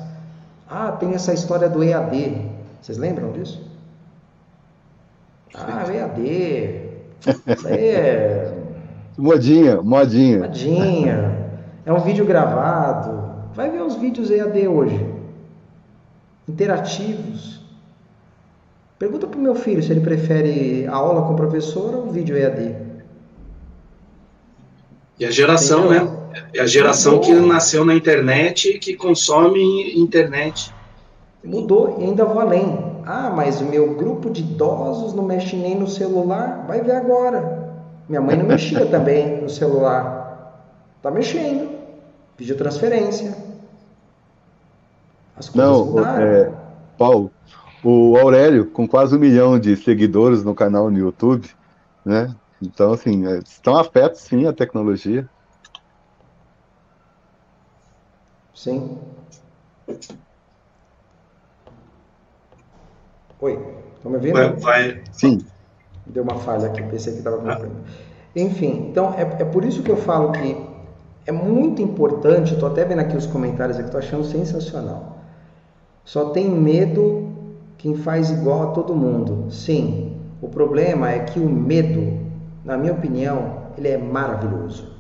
[SPEAKER 2] ah, tem essa história do EAD. Vocês lembram disso? Ah, EAD. Isso (laughs) aí é.
[SPEAKER 3] Modinha, modinha.
[SPEAKER 2] Modinha. É um vídeo gravado. Vai ver os vídeos EAD hoje. Interativos. Pergunta para o meu filho se ele prefere a aula com o professor ou o vídeo EAD.
[SPEAKER 1] E a geração, né? É a geração que nasceu na internet e que consome internet.
[SPEAKER 2] Mudou e ainda vou além. Ah, mas o meu grupo de idosos não mexe nem no celular? Vai ver agora. Minha mãe não mexia também no celular. Tá mexendo. Videotransferência.
[SPEAKER 3] As coisas não, mudaram. É, Paulo, o Aurélio, com quase um milhão de seguidores no canal no YouTube, né? Então, assim, é, estão afetos sim a tecnologia.
[SPEAKER 2] Sim. Oi, estão me ouvindo?
[SPEAKER 1] Vai, vai.
[SPEAKER 3] Sim.
[SPEAKER 2] Deu uma falha aqui, pensei que estava ah. Enfim, então é, é por isso que eu falo que é muito importante, estou até vendo aqui os comentários aqui, estou achando sensacional. Só tem medo quem faz igual a todo mundo. Sim, o problema é que o medo na minha opinião, ele é maravilhoso.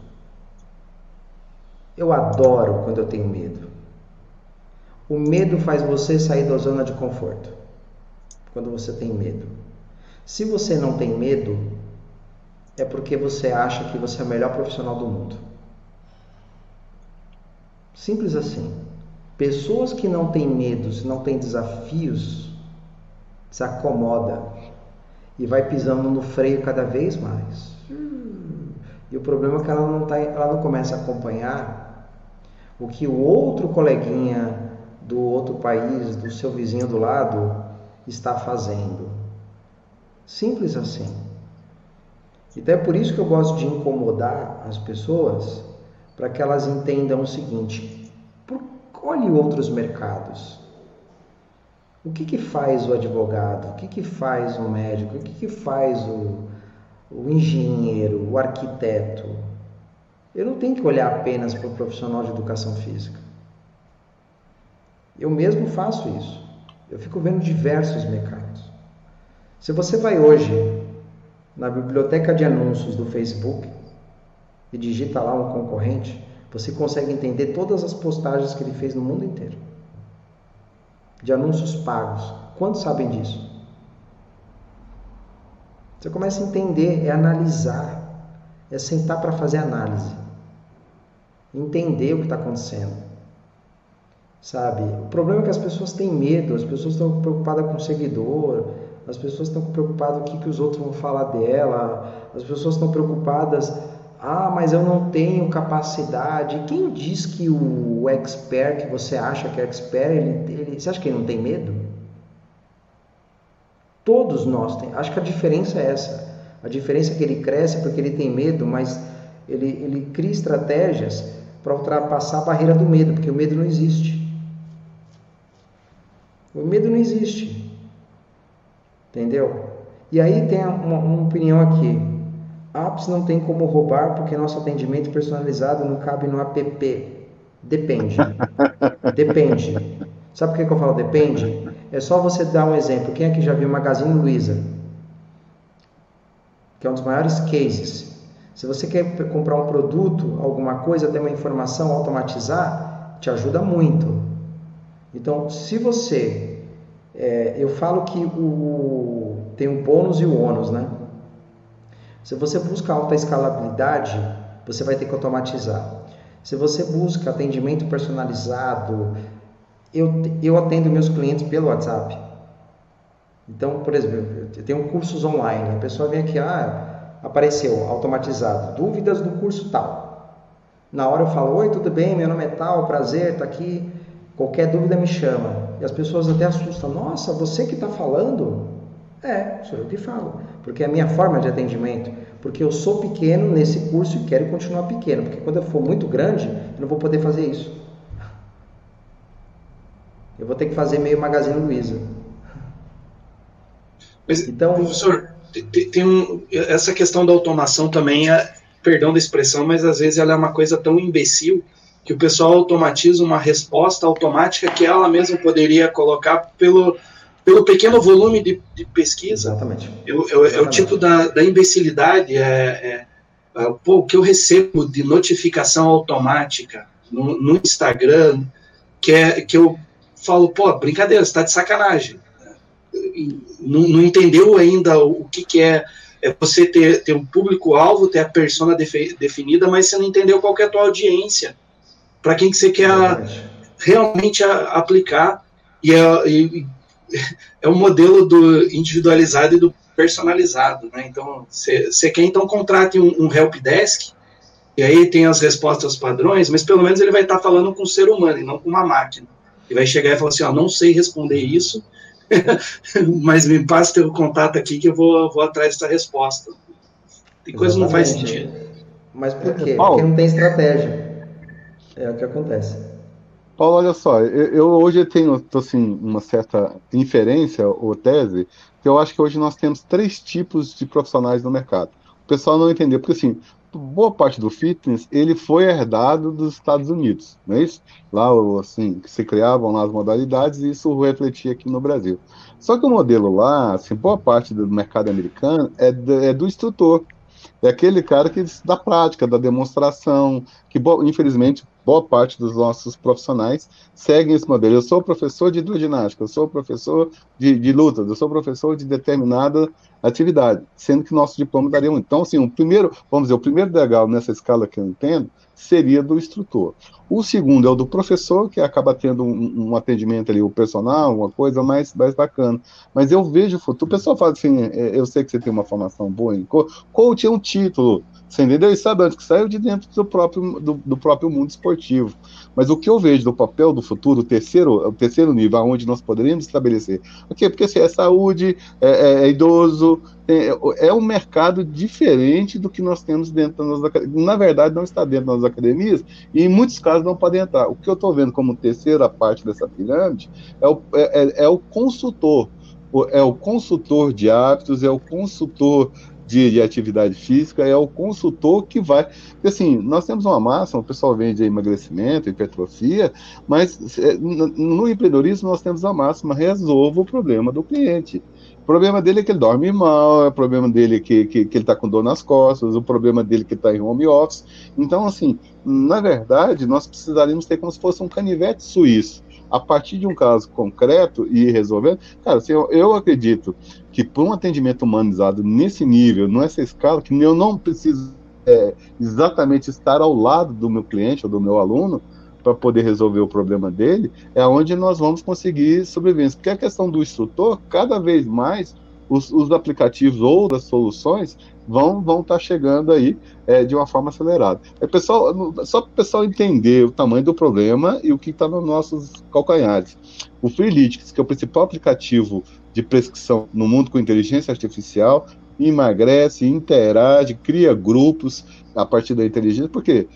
[SPEAKER 2] Eu adoro quando eu tenho medo. O medo faz você sair da zona de conforto. Quando você tem medo. Se você não tem medo, é porque você acha que você é o melhor profissional do mundo. Simples assim. Pessoas que não têm medos, não têm desafios, se acomoda e vai pisando no freio cada vez mais. E o problema é que ela não, tá, ela não começa a acompanhar o que o outro coleguinha do outro país, do seu vizinho do lado, está fazendo. Simples assim. Então é por isso que eu gosto de incomodar as pessoas, para que elas entendam o seguinte: olhe outros mercados. O que, que faz o advogado? O que, que faz o médico? O que, que faz o, o engenheiro, o arquiteto? Eu não tenho que olhar apenas para o profissional de educação física. Eu mesmo faço isso. Eu fico vendo diversos mercados. Se você vai hoje na biblioteca de anúncios do Facebook e digita lá um concorrente, você consegue entender todas as postagens que ele fez no mundo inteiro de anúncios pagos. Quantos sabem disso? Você começa a entender, é analisar, é sentar para fazer análise, entender o que está acontecendo. Sabe? O problema é que as pessoas têm medo, as pessoas estão preocupadas com o seguidor, as pessoas estão preocupadas com o que, que os outros vão falar dela, as pessoas estão preocupadas ah, mas eu não tenho capacidade. Quem diz que o expert que você acha que é expert, ele, ele, você acha que ele não tem medo? Todos nós temos. Acho que a diferença é essa. A diferença é que ele cresce porque ele tem medo, mas ele, ele cria estratégias para ultrapassar a barreira do medo, porque o medo não existe. O medo não existe. Entendeu? E aí tem uma, uma opinião aqui. Apps não tem como roubar porque nosso atendimento personalizado não cabe no app. Depende. (laughs) Depende. Sabe por que, eu falo depende? É só você dar um exemplo. Quem aqui já viu Magazine Luiza? Que é um dos maiores cases. Se você quer comprar um produto, alguma coisa, ter uma informação, automatizar, te ajuda muito. Então, se você. É, eu falo que o, tem o bônus e o ônus, né? Se você busca alta escalabilidade, você vai ter que automatizar. Se você busca atendimento personalizado, eu, eu atendo meus clientes pelo WhatsApp. Então, por exemplo, eu tenho cursos online. A pessoa vem aqui, ah, apareceu automatizado, dúvidas do curso tal. Na hora eu falo, oi, tudo bem? Meu nome é tal, prazer, tá aqui. Qualquer dúvida me chama. E as pessoas até assustam. Nossa, você que está falando? É, sou eu que falo porque é a minha forma de atendimento, porque eu sou pequeno nesse curso e quero continuar pequeno, porque quando eu for muito grande, eu não vou poder fazer isso. Eu vou ter que fazer meio Magazine Luiza.
[SPEAKER 1] Mas, então, professor, tem, tem um, essa questão da automação também é, perdão da expressão, mas às vezes ela é uma coisa tão imbecil que o pessoal automatiza uma resposta automática que ela mesma poderia colocar pelo pelo pequeno volume de, de pesquisa.
[SPEAKER 2] Exatamente.
[SPEAKER 1] Eu, eu, Exatamente. É o tipo da, da imbecilidade. É, é, é, pô, o que eu recebo de notificação automática no, no Instagram, que, é, que eu falo, pô, brincadeira, você está de sacanagem. Não, não, entendeu ainda o que, que é, é você ter, ter um público-alvo, ter a persona defi, definida, mas você não entendeu qual é a tua audiência. Para quem que você quer realmente a, aplicar. E, e, é o modelo do individualizado e do personalizado, né? Então, você quer então contrate um, um help desk e aí tem as respostas padrões, mas pelo menos ele vai estar tá falando com um ser humano e não com uma máquina. E vai chegar e falar assim, ó, não sei responder isso, (laughs) mas me passe teu contato aqui que eu vou, vou atrás dessa resposta. Tem coisa que não faz sentido.
[SPEAKER 2] Mas por quê? Porque não tem estratégia. É o que acontece.
[SPEAKER 3] Paulo, olha só, eu, eu hoje tenho assim, uma certa inferência ou tese, que eu acho que hoje nós temos três tipos de profissionais no mercado. O pessoal não entendeu, porque assim, boa parte do fitness ele foi herdado dos Estados Unidos, não é isso? Lá, assim, se criavam lá as modalidades e isso refletia aqui no Brasil. Só que o modelo lá, assim, boa parte do mercado americano é do, é do instrutor. É aquele cara que da prática, da demonstração, que infelizmente boa parte dos nossos profissionais seguem esse modelo. Eu sou professor de hidroginástica, eu sou professor de, de luta, eu sou professor de determinada atividade, sendo que nosso diploma daria um. Então, assim, o primeiro, vamos dizer, o primeiro degrau nessa escala que eu entendo seria do instrutor. O segundo é o do professor, que acaba tendo um, um atendimento ali, o personal, uma coisa mais, mais bacana. Mas eu vejo o futuro. O pessoal fala assim: é, eu sei que você tem uma formação boa em coach. Coach é um título, você entendeu? E sabe onde que saiu? De dentro do próprio, do, do, próprio mundo esportivo. Mas o que eu vejo do papel do futuro, o terceiro, o terceiro nível, aonde nós poderíamos estabelecer. Okay, porque se assim, é saúde, é, é, é idoso, é, é, um mercado diferente do que nós temos dentro das nossas academias. Na verdade, não está dentro das academias e em muitos casos não podem entrar. O que eu estou vendo como terceira parte dessa pirâmide é o, é, é, é o consultor. É o consultor de hábitos, é o consultor de, de, atividade física, é o consultor que vai. Porque, assim, nós temos uma massa, o pessoal vende emagrecimento, hipertrofia, mas é, no empreendedorismo nós temos a máxima: resolva o problema do cliente. O problema dele é que ele dorme mal, o problema dele é que, que, que ele está com dor nas costas, o problema dele é que está em home office. Então, assim, na verdade, nós precisaríamos ter como se fosse um canivete suíço. A partir de um caso concreto e resolvendo, cara, assim, eu, eu acredito que por um atendimento humanizado nesse nível, nessa escala, que eu não preciso é, exatamente estar ao lado do meu cliente ou do meu aluno, para poder resolver o problema dele, é onde nós vamos conseguir sobrevivência. Porque a questão do instrutor, cada vez mais, os, os aplicativos ou das soluções vão vão estar tá chegando aí é, de uma forma acelerada. É, pessoal, só para o pessoal entender o tamanho do problema e o que está nos nossos calcanhares. O Freeletics, que é o principal aplicativo de prescrição no mundo com inteligência artificial, emagrece, interage, cria grupos a partir da inteligência, porque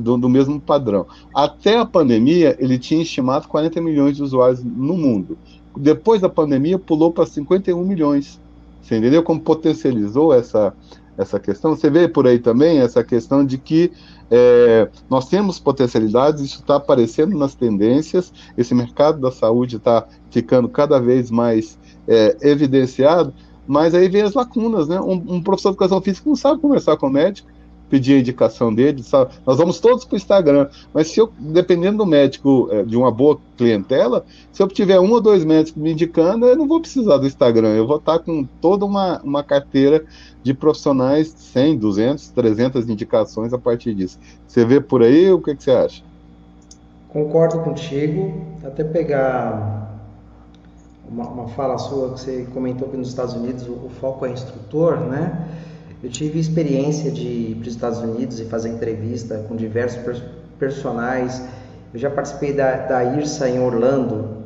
[SPEAKER 3] do, do, mesmo padrão. Até a pandemia, ele tinha estimado 40 milhões de usuários no mundo. Depois da pandemia, pulou para 51 milhões. Você entendeu como potencializou essa, essa questão? Você vê por aí também essa questão de que é, nós temos potencialidades, isso está aparecendo nas tendências, esse mercado da saúde está ficando cada vez mais é, evidenciado, mas aí vem as lacunas, né? Um, um, professor de educação física não sabe conversar com o médico, pedir a indicação dele, sabe? nós vamos todos para o Instagram, mas se eu, dependendo do médico, é, de uma boa clientela, se eu tiver um ou dois médicos me indicando, eu não vou precisar do Instagram, eu vou estar com toda uma, uma carteira de profissionais, 100, 200, 300 indicações a partir disso. Você vê por aí, o que, que você acha?
[SPEAKER 2] Concordo contigo, até pegar uma, uma, fala sua que você comentou que nos Estados Unidos o, o foco é instrutor, né? Eu tive experiência de ir para os Estados Unidos e fazer entrevista com diversos pers personagens. Eu já participei da, da IRSA em Orlando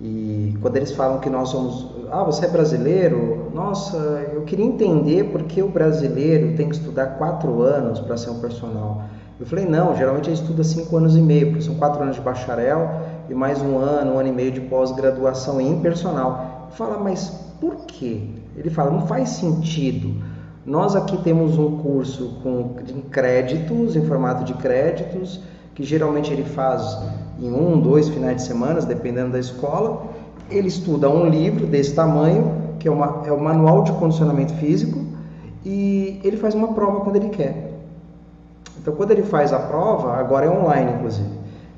[SPEAKER 2] e quando eles falam que nós somos, ah, você é brasileiro? Nossa, eu queria entender por que o brasileiro tem que estudar quatro anos para ser um personal. Eu falei, não, geralmente ele estuda cinco anos e meio, porque são quatro anos de bacharel e mais um ano, um ano e meio de pós-graduação em personal. Fala, mas por quê? Ele fala, não faz sentido. Nós aqui temos um curso com créditos, em formato de créditos, que geralmente ele faz em um, dois finais de semana, dependendo da escola. Ele estuda um livro desse tamanho, que é, uma, é o Manual de Condicionamento Físico, e ele faz uma prova quando ele quer. Então, quando ele faz a prova, agora é online, inclusive.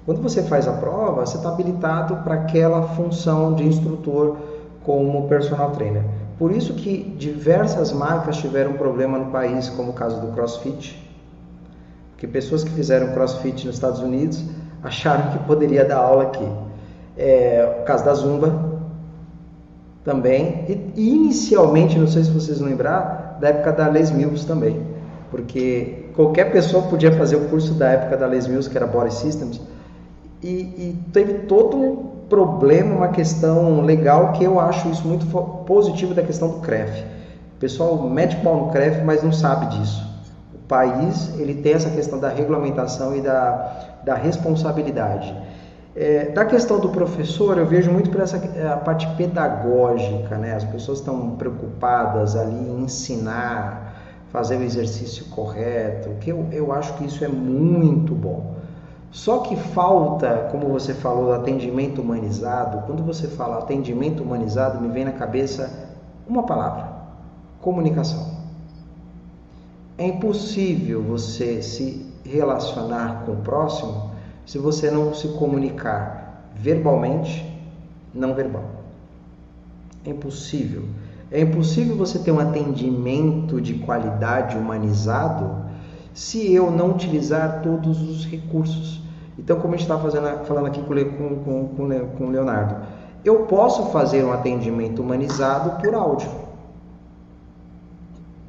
[SPEAKER 2] Quando você faz a prova, você está habilitado para aquela função de instrutor como personal trainer. Por isso que diversas marcas tiveram problema no país, como o caso do CrossFit, porque pessoas que fizeram CrossFit nos Estados Unidos acharam que poderia dar aula aqui. É, o caso da Zumba também, e inicialmente, não sei se vocês lembrar, da época da Les Mills também, porque qualquer pessoa podia fazer o curso da época da Les Mills, que era Body Systems, e, e, teve todo um problema, uma questão legal que eu acho isso muito positivo da questão do CREF. O pessoal mete pau no CREF, mas não sabe disso. O país ele tem essa questão da regulamentação e da, da responsabilidade. É, da questão do professor, eu vejo muito por essa a parte pedagógica, né? As pessoas estão preocupadas ali em ensinar, fazer o exercício correto, que eu, eu acho que isso é muito bom. Só que falta, como você falou, atendimento humanizado. Quando você fala atendimento humanizado, me vem na cabeça uma palavra: comunicação. É impossível você se relacionar com o próximo se você não se comunicar verbalmente, não verbal. É impossível. É impossível você ter um atendimento de qualidade humanizado se eu não utilizar todos os recursos. Então, como a gente está falando aqui com, com, com, o Leonardo, eu posso fazer um atendimento humanizado por áudio.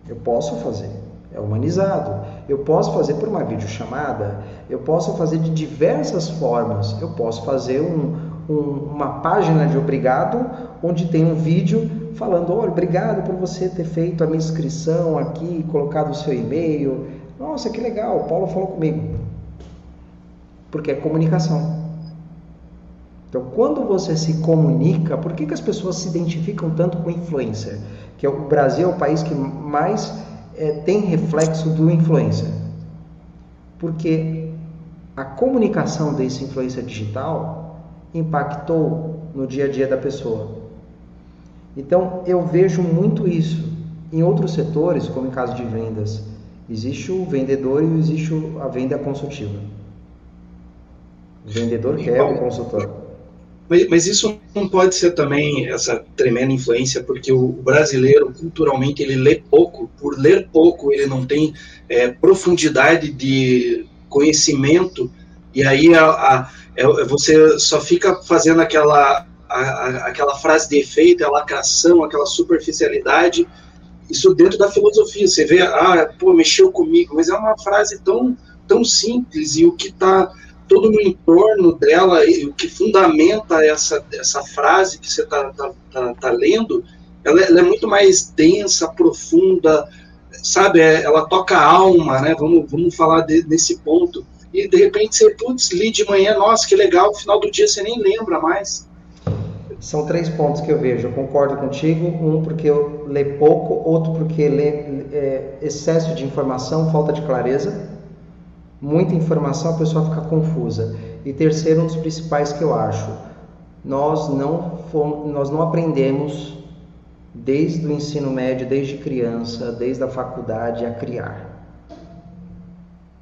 [SPEAKER 2] Eu posso fazer, é humanizado. Eu posso fazer por uma videochamada, eu posso fazer de diversas formas. Eu posso fazer um, um, uma página de obrigado, onde tem um vídeo falando: olha, obrigado por você ter feito a minha inscrição aqui, colocado o seu e-mail. Nossa, que legal, o Paulo falou comigo. Porque é comunicação. Então, quando você se comunica, por que, que as pessoas se identificam tanto com influencer? Que é o Brasil é o país que mais é, tem reflexo do influencer. Porque a comunicação desse influencer digital impactou no dia a dia da pessoa. Então, eu vejo muito isso. Em outros setores, como em caso de vendas, existe o vendedor e existe a venda consultiva. O vendedor quer o consultor.
[SPEAKER 1] Mas, isso não pode ser também essa tremenda influência, porque o brasileiro, culturalmente, ele lê pouco. Por ler pouco, ele não tem é, profundidade de conhecimento, e aí a, a, é, você só fica fazendo aquela, a, aquela frase de efeito, a lacração, aquela superficialidade. Isso dentro da filosofia. Você vê, ah, pô, mexeu comigo, mas é uma frase tão, tão simples, e o que está todo no entorno dela e o que fundamenta essa, essa frase que você está tá, tá, tá, lendo, ela, ela, é muito mais densa, profunda, sabe? É, ela toca a alma, né? Vamos, vamos falar de, nesse ponto. E de repente você, putz, li de manhã, nossa, que legal, no final do dia você nem lembra mais.
[SPEAKER 2] São três pontos que eu vejo. Eu concordo contigo. Um, porque eu leio pouco. Outro, porque lê, é, excesso de informação, falta de clareza muita informação, a pessoa fica confusa. E terceiro, um dos principais que eu acho, nós não, fomos, nós não aprendemos desde o ensino médio, desde criança, desde a faculdade a criar.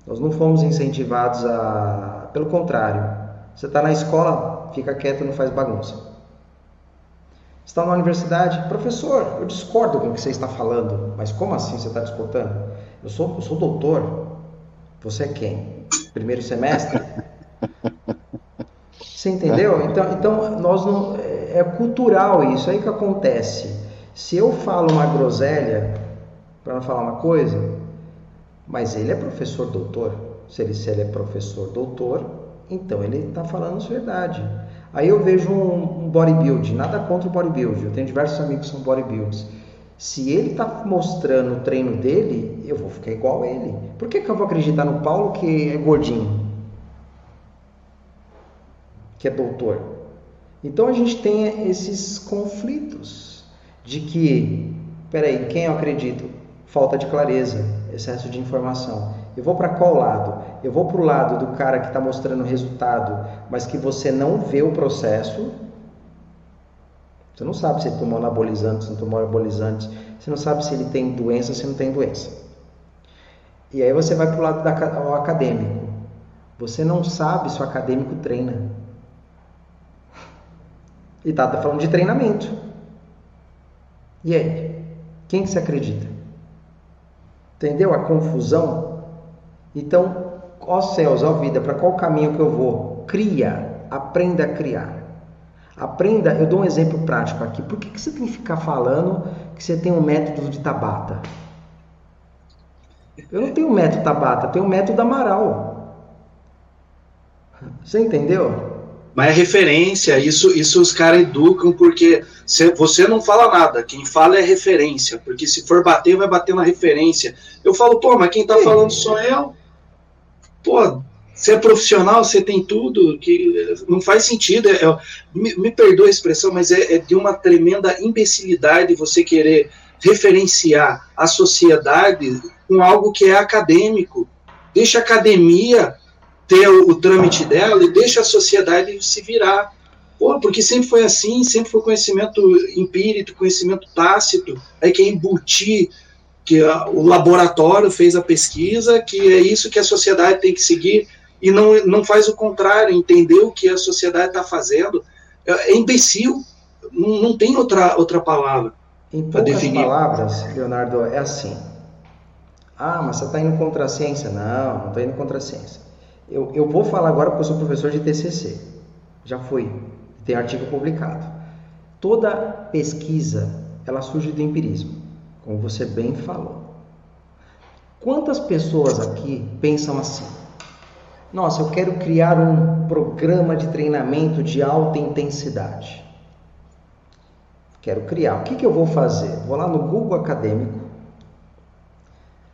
[SPEAKER 2] Nós não fomos incentivados a. Pelo contrário, você está na escola, fica quieto, não faz bagunça. Está na universidade, professor, eu discordo com o que você está falando, mas como assim você está discordando? Eu sou, eu sou doutor, você é quem? Primeiro semestre? Você entendeu? (laughs) Então, então nós não, é, é cultural isso aí que acontece. Se eu falo uma groselha, para não falar uma coisa, mas ele é professor doutor. Se ele, se ele é professor doutor, então ele está falando a verdade. Aí eu vejo um, um bodybuild, nada contra o bodybuild, eu tenho diversos amigos que são bodybuilds. Se ele está mostrando o treino dele, eu vou ficar igual a ele. Por que, que eu vou acreditar no Paulo que é gordinho? Que é doutor? Então a gente tem esses conflitos de que, peraí, quem eu acredito? Falta de clareza, excesso de informação. Eu vou para qual lado? Eu vou para o lado do cara que está mostrando o resultado, mas que você não vê o processo você não sabe se ele tomou anabolizante, se não tomou anabolizante. Você não sabe se ele tem doença, se não tem doença. E aí você vai para o lado da, acadêmico. Você não sabe se o acadêmico treina. E tá, tá falando de treinamento. E aí? Quem que você acredita? Entendeu a confusão? Então, ó céus, ó vida, para qual caminho que eu vou? Cria, aprenda a criar. Aprenda, eu dou um exemplo prático aqui. Por que, que você tem que ficar falando que você tem um método de Tabata? Eu não tenho um método Tabata, eu tenho um método Amaral. Você entendeu?
[SPEAKER 1] Mas é referência, isso, isso os caras educam, porque você não fala nada, quem fala é referência, porque se for bater, vai bater na referência. Eu falo, pô, mas quem tá falando sou eu. Pô, você é profissional, você tem tudo, que não faz sentido. É, é, me, me perdoa a expressão, mas é, é, de uma tremenda imbecilidade você querer referenciar a sociedade com algo que é acadêmico. Deixa a academia ter o, o trâmite dela e deixa a sociedade se virar. Pô, porque sempre foi assim, sempre foi conhecimento empírico, conhecimento tácito. Aí quer embutir que a, o laboratório fez a pesquisa, que é isso que a sociedade tem que seguir e não, não faz o contrário, entender o que a sociedade está fazendo, é, é, imbecil, não, não tem outra, outra palavra.
[SPEAKER 2] Poucas definir. palavras, Leonardo, é assim. Ah, mas você está indo contra a ciência? Não, não estou indo contra a ciência. Eu, eu vou falar agora porque eu sou professor de TCC. Já fui. Tem artigo publicado. Toda pesquisa, ela surge do empirismo, como você bem falou. Quantas pessoas aqui pensam assim? Nossa, eu quero criar um programa de treinamento de alta intensidade. Quero criar. O que, que eu vou fazer? Vou lá no Google Acadêmico,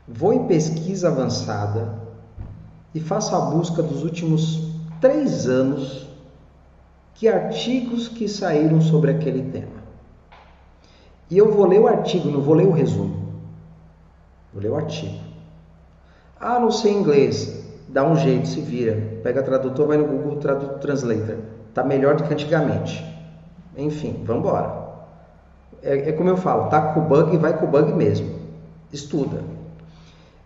[SPEAKER 2] vou em pesquisa avançada e faço a busca dos últimos três anos que artigos que saíram sobre aquele tema. E eu vou ler o artigo, não vou ler o resumo. Vou ler o artigo. Ah, não sei inglês. Dá um jeito, se vira. Pega tradutor, vai no Google Translator. Tá melhor do que antigamente. Enfim, vamos embora. É, é como eu falo, tá com bug, vai com bug mesmo. Estuda.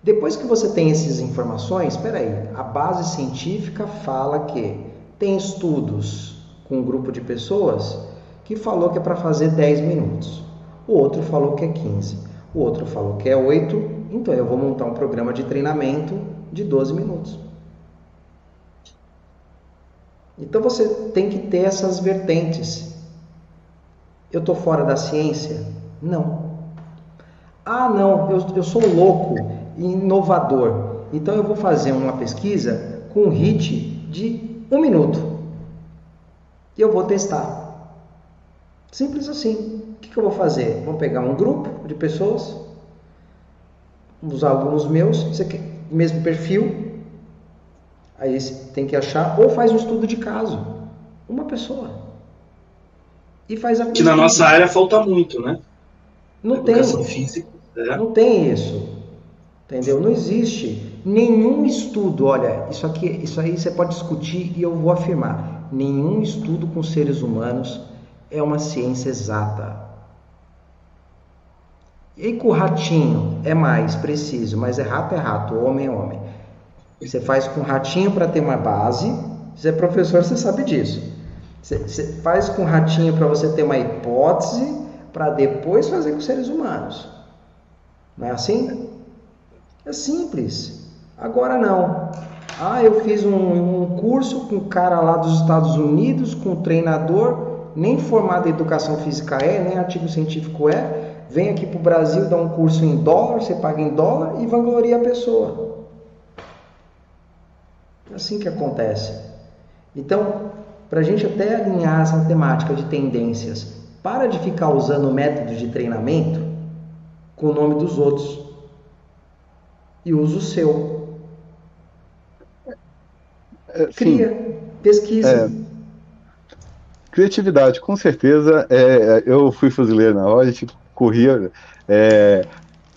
[SPEAKER 2] Depois que você tem essas informações, espera aí, a base científica fala que tem estudos com um grupo de pessoas que falou que é para fazer 10 minutos. O outro falou que é 15. O outro falou que é 8. Então eu vou montar um programa de treinamento de 12 minutos. Então você tem que ter essas vertentes. Eu estou fora da ciência? Não. Ah, não, eu, eu sou louco inovador. Então eu vou fazer uma pesquisa com um hit de um minuto. E eu vou testar. Simples assim. O que, que eu vou fazer? Vou pegar um grupo de pessoas, os alunos meus, mesmo perfil, aí você tem que achar, ou faz um estudo de caso. Uma pessoa.
[SPEAKER 1] E faz a Que na nossa área falta muito, né?
[SPEAKER 2] Não tem. Física, é. Não tem isso. Entendeu? Não existe nenhum estudo, olha, isso aqui, isso aí você pode discutir e eu vou afirmar, nenhum estudo com seres humanos é uma ciência exata. E com o ratinho é mais preciso, mas é rato é rato, homem é homem. Você faz com ratinho para ter uma base. Você é professor, você sabe disso. Você, você faz com ratinho para você ter uma hipótese, para depois fazer com seres humanos. Não é assim? É simples. Agora não. Ah, eu fiz um, um curso com um cara lá dos Estados Unidos, com um treinador, nem formado em educação física é, nem artigo científico é. Vem aqui para o Brasil dar um curso em dólar, você paga em dólar e vangloria a pessoa. É assim que acontece. Então, para a gente até alinhar essa temática de tendências, para de ficar usando métodos de treinamento com o nome dos outros e usa o seu. É, Cria, sim. pesquisa. É,
[SPEAKER 3] criatividade, com certeza. É, eu fui fuzileiro na hora, a gente corria. É,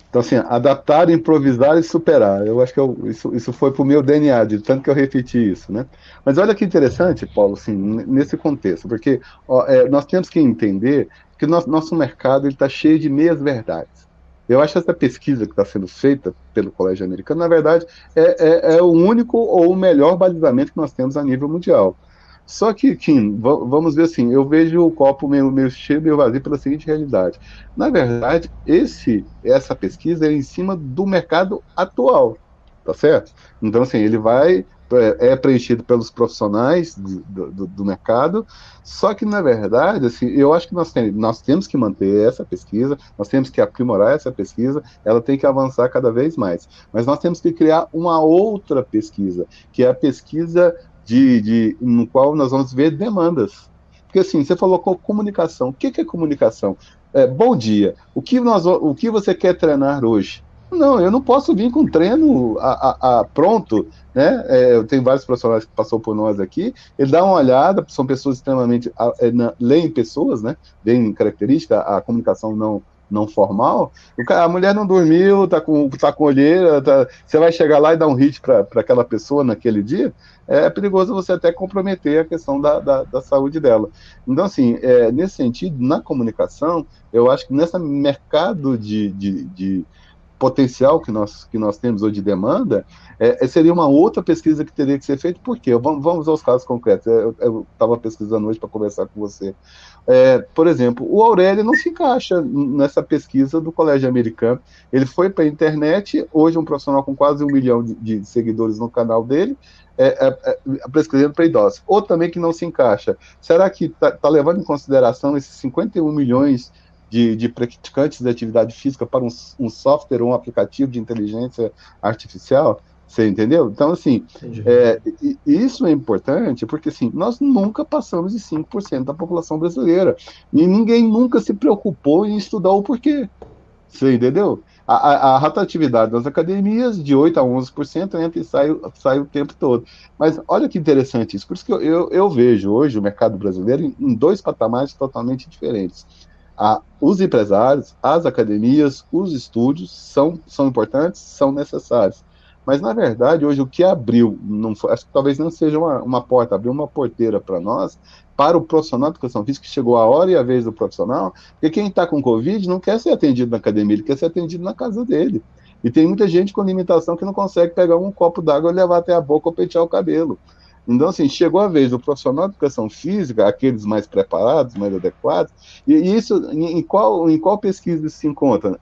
[SPEAKER 3] então, assim, adaptar, improvisar e superar. Eu acho que eu, isso, isso foi para o meu DNA, de tanto que eu repeti isso, né? Mas olha que interessante, Paulo, assim, nesse contexto, porque ó, é, nós temos que entender que nosso, nosso mercado está cheio de meias verdades. Eu acho essa pesquisa que está sendo feita pelo Colégio Americano, na verdade, é, é, é, o único ou o melhor balizamento que nós temos a nível mundial. Só que, Kim, vamos ver assim, eu vejo o copo meio, meio cheio, meio vazio pela seguinte realidade. Na verdade, esse, essa pesquisa é em cima do mercado atual, tá certo? Então, assim, ele vai é, é preenchido pelos profissionais do, do, do, mercado, só que, na verdade, assim, eu acho que nós, tem, nós temos que manter essa pesquisa, nós temos que aprimorar essa pesquisa, ela tem que avançar cada vez mais. Mas nós temos que criar uma outra pesquisa, que é a pesquisa de, de no qual nós vamos ver demandas. Porque, assim, você falou comunicação. O que, que é comunicação? É, bom dia. O que, nós, o que você quer treinar hoje? Não, eu não posso vir com treino a, a, a pronto, né? É, tenho vários profissionais que passou por nós aqui. Ele dá uma olhada, são pessoas extremamente é, na, leem pessoas, né? Bem característica, a comunicação não não formal. a mulher não dormiu, tá com tá com olheira, tá, você vai chegar lá e dar um hit para aquela pessoa naquele dia, é perigoso você até comprometer a questão da, da, da saúde dela. Então, assim, é, nesse sentido, na comunicação, eu acho que nesse mercado de, de, de potencial que nós, que nós temos hoje de demanda, é, é, seria uma outra pesquisa que teria que ser feita, por quê? Vamos, vamos aos casos concretos. Eu estava pesquisando hoje para conversar com você. É, por exemplo, o Aurélio não se encaixa nessa pesquisa do Colégio Americano. Ele foi para a internet, hoje um profissional com quase um milhão de, de seguidores no canal dele, é, é, é prescrevendo para idosos. Outro também que não se encaixa. Será que está tá levando em consideração esses 51 milhões de, de praticantes de atividade física para um, um software ou um aplicativo de inteligência artificial? Você entendeu? Então, assim, é, isso é importante porque, assim, nós nunca passamos de 5% da população brasileira. E ninguém nunca se preocupou em estudar o porquê. Você entendeu? A, a, a rotatividade das academias, de 8% a 11%, entra e sai, sai o tempo todo. Mas olha que interessante isso. Por isso que eu, eu, eu vejo hoje o mercado brasileiro em, em dois patamares totalmente diferentes. A, os empresários, as academias, os estúdios são, são importantes, são necessários mas, na verdade, hoje o que abriu, não foi, acho que talvez não seja uma, uma porta, abriu uma porteira para nós, para o profissional de educação física, que chegou a hora e a vez do profissional, porque quem está com Covid não quer ser atendido na academia, ele quer ser atendido na casa dele. E tem muita gente com limitação que não consegue pegar um copo d'água e levar até a boca ou pentear o cabelo. Então, assim, chegou a vez do profissional de educação física, aqueles mais preparados, mais adequados, e isso, em qual, em qual pesquisa isso se encontra?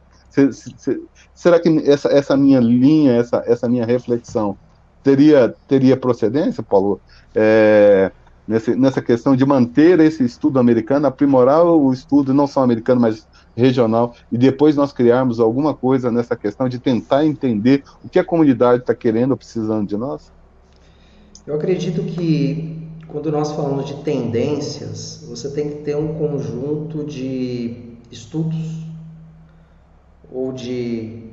[SPEAKER 3] Será que essa, essa minha linha, essa, essa minha reflexão teria, teria procedência, Paulo? É, nessa questão de manter esse estudo americano, aprimorar o estudo não só americano, mas regional, e depois nós criarmos alguma coisa nessa questão de tentar entender o que a comunidade está querendo ou precisando de nós?
[SPEAKER 2] Eu acredito que quando nós falamos de tendências, você tem que ter um conjunto de estudos ou de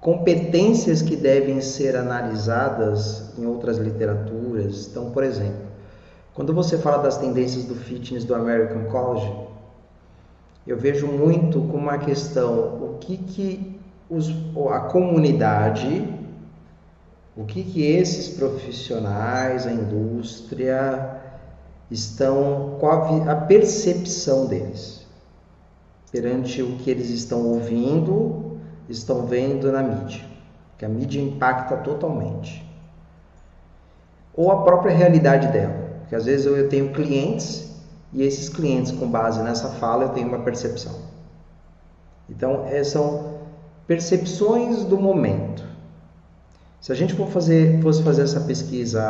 [SPEAKER 2] competências que devem ser analisadas em outras literaturas. Então, por exemplo, quando você fala das tendências do fitness do American College, eu vejo muito como uma questão o que que os, a comunidade, o que que esses profissionais, a indústria estão, qual a percepção deles perante o que eles estão ouvindo, estão vendo na mídia, que a mídia impacta totalmente. Ou a própria realidade dela, que às vezes eu tenho clientes e esses clientes, com base nessa fala, eu tenho uma percepção. Então, é, são percepções do momento. Se a gente for fazer, fosse fazer essa pesquisa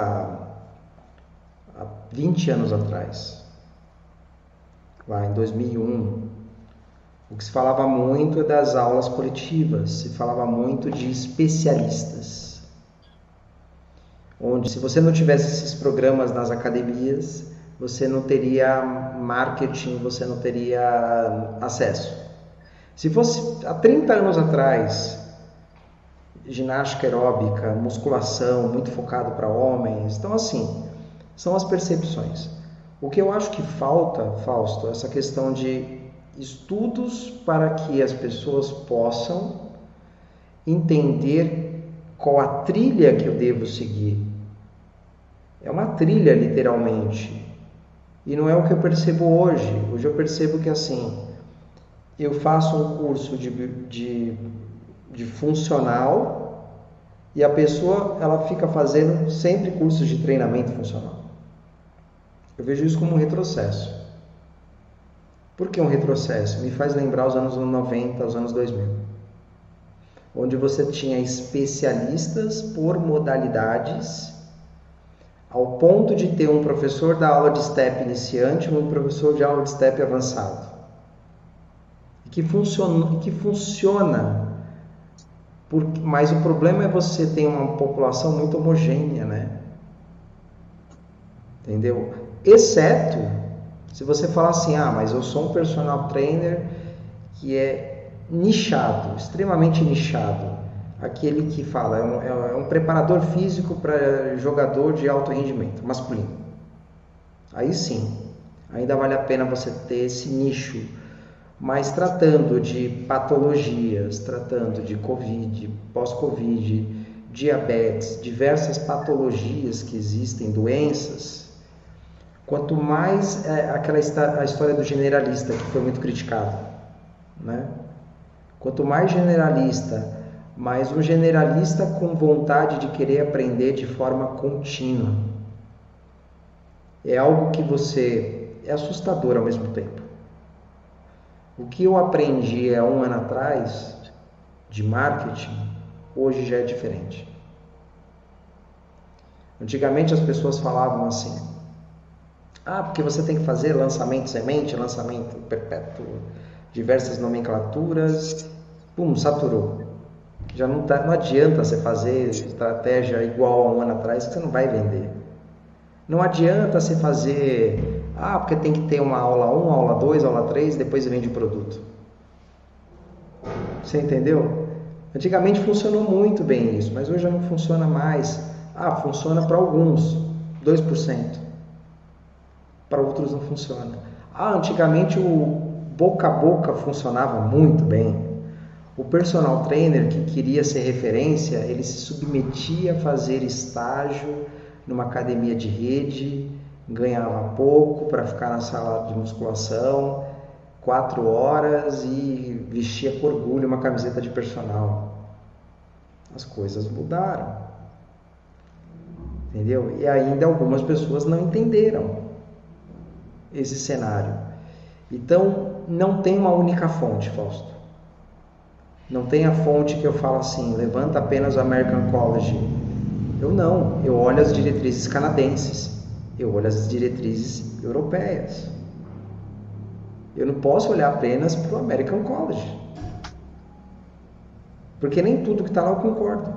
[SPEAKER 2] há 20 anos atrás, lá em 2001, o que se falava muito é das aulas coletivas, se falava muito de especialistas. Onde, se você não tivesse esses programas nas academias, você não teria marketing, você não teria acesso. Se fosse há 30 anos atrás, ginástica aeróbica, musculação, muito focado para homens, então assim, são as percepções. O que eu acho que falta, Fausto, é essa questão de estudos para que as pessoas possam entender qual a trilha que eu devo seguir. É uma trilha, literalmente. E não é o que eu percebo hoje. Hoje eu percebo que assim, eu faço um curso de, de, de funcional e a pessoa ela fica fazendo sempre cursos de treinamento funcional. Eu vejo isso como um retrocesso. Por que um retrocesso? Me faz lembrar os anos 90, os anos 2000, onde você tinha especialistas por modalidades, ao ponto de ter um professor da aula de STEP iniciante e um professor de aula de STEP avançado. Que funciona, que funciona mas o problema é você ter uma população muito homogênea, né? Entendeu? Exceto se você falar assim, ah, mas eu sou um personal trainer que é nichado, extremamente nichado, aquele que fala, é um, é um preparador físico para jogador de alto rendimento, masculino. Aí sim, ainda vale a pena você ter esse nicho, mas tratando de patologias, tratando de Covid, pós-Covid, diabetes, diversas patologias que existem, doenças, Quanto mais é, aquela a história do generalista que foi muito criticada, né? Quanto mais generalista, mas um generalista com vontade de querer aprender de forma contínua. É algo que você é assustador ao mesmo tempo. O que eu aprendi há um ano atrás de marketing, hoje já é diferente. Antigamente as pessoas falavam assim: ah, porque você tem que fazer lançamento semente, lançamento perpétuo, diversas nomenclaturas, pum, saturou. Já não, tá, não adianta você fazer estratégia igual a um ano atrás que você não vai vender. Não adianta você fazer, ah, porque tem que ter uma aula 1, aula 2, aula 3, depois vende o produto. Você entendeu? Antigamente funcionou muito bem isso, mas hoje já não funciona mais. Ah, funciona para alguns, 2%. Para outros não funciona. Ah, antigamente o boca a boca funcionava muito bem. O personal trainer que queria ser referência, ele se submetia a fazer estágio numa academia de rede, ganhava pouco para ficar na sala de musculação, quatro horas e vestia com orgulho uma camiseta de personal. As coisas mudaram. Entendeu? E ainda algumas pessoas não entenderam esse cenário. Então, não tem uma única fonte, Fausto. Não tem a fonte que eu falo assim, levanta apenas o American College. Eu não, eu olho as diretrizes canadenses, eu olho as diretrizes europeias. Eu não posso olhar apenas para o American College. Porque nem tudo que está lá eu concordo.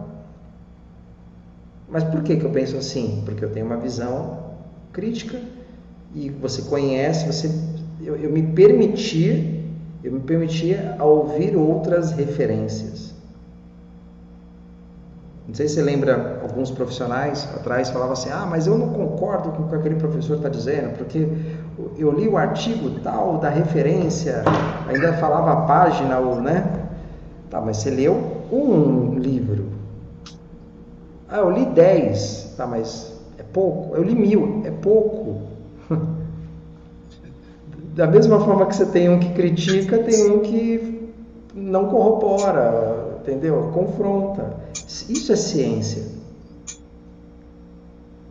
[SPEAKER 2] Mas por que, que eu penso assim? Porque eu tenho uma visão crítica e você conhece, você, eu, eu me permitir eu me permitia a ouvir outras referências. Não sei se você lembra, alguns profissionais atrás falavam assim: ah, mas eu não concordo com o que aquele professor está dizendo, porque eu li o artigo tal da referência, ainda falava a página, ou, né? Tá, mas você leu um livro. Ah, eu li dez. Tá, mas é pouco. Eu li mil. É pouco. (laughs) da mesma forma que você tem um que critica, tem um que não corrobora, entendeu? Confronta. Isso é ciência.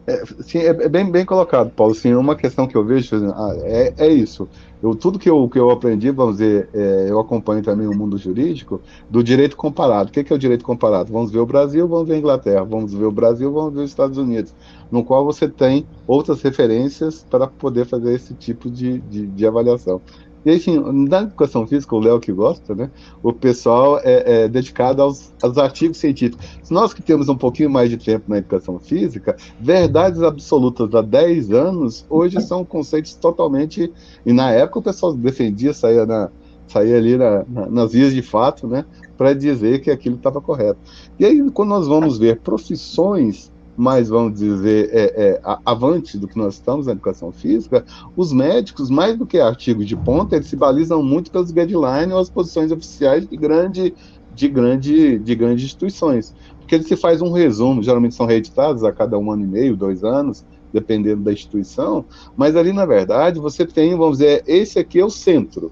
[SPEAKER 3] É, sim, é, é, bem, bem colocado, Paulo. Sim, uma questão que eu vejo ah, é, é isso. Eu, tudo que eu, que eu aprendi, vamos dizer, é, eu acompanho também o mundo jurídico, do direito comparado. O que, que é o direito comparado? Vamos ver o Brasil, vamos ver a Inglaterra, vamos ver o Brasil, vamos ver os Estados Unidos, no qual você tem outras referências para poder fazer esse tipo de, de, de avaliação. E aí, assim, na educação física, o Léo que gosta, né? O pessoal é, é dedicado aos, aos, artigos científicos. Nós que temos um pouquinho mais de tempo na educação física, verdades absolutas há 10 anos, hoje são conceitos totalmente. E na época o pessoal defendia, saía, na, saía ali na, na, nas vias de fato, né? Para dizer que aquilo estava correto. E aí, quando nós vamos ver profissões mais, vamos dizer, é, é, avante do que nós estamos na educação física, os médicos, mais do que artigos de ponta, eles se balizam muito pelos guidelines ou as posições oficiais de grande, de grande, de grandes instituições. Porque ele se faz um resumo, geralmente são reeditados a cada um ano e meio, dois anos, dependendo da instituição, mas ali, na verdade, você tem, vamos dizer, esse aqui é o centro.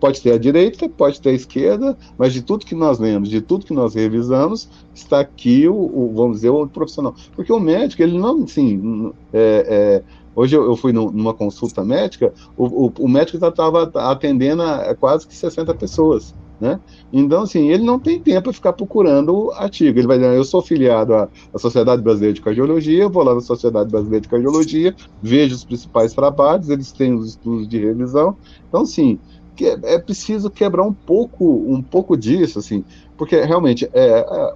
[SPEAKER 3] Pode ter a direita, pode ter a esquerda, mas de tudo que nós lemos, de tudo que nós revisamos, está aqui o, o vamos dizer, o profissional. Porque o médico, ele não, assim, é, é, hoje eu, fui numa consulta médica, o, o, o médico já estava atendendo a, a quase que 60 pessoas. Né? Então, assim, ele não tem tempo para ficar procurando artigo. Ele vai dizer, eu sou filiado à, à, Sociedade Brasileira de Cardiologia, vou lá na Sociedade Brasileira de Cardiologia, vejo os principais trabalhos, eles têm os estudos de revisão. Então, assim, que é, é preciso quebrar um pouco, um pouco disso, assim, porque realmente é, a,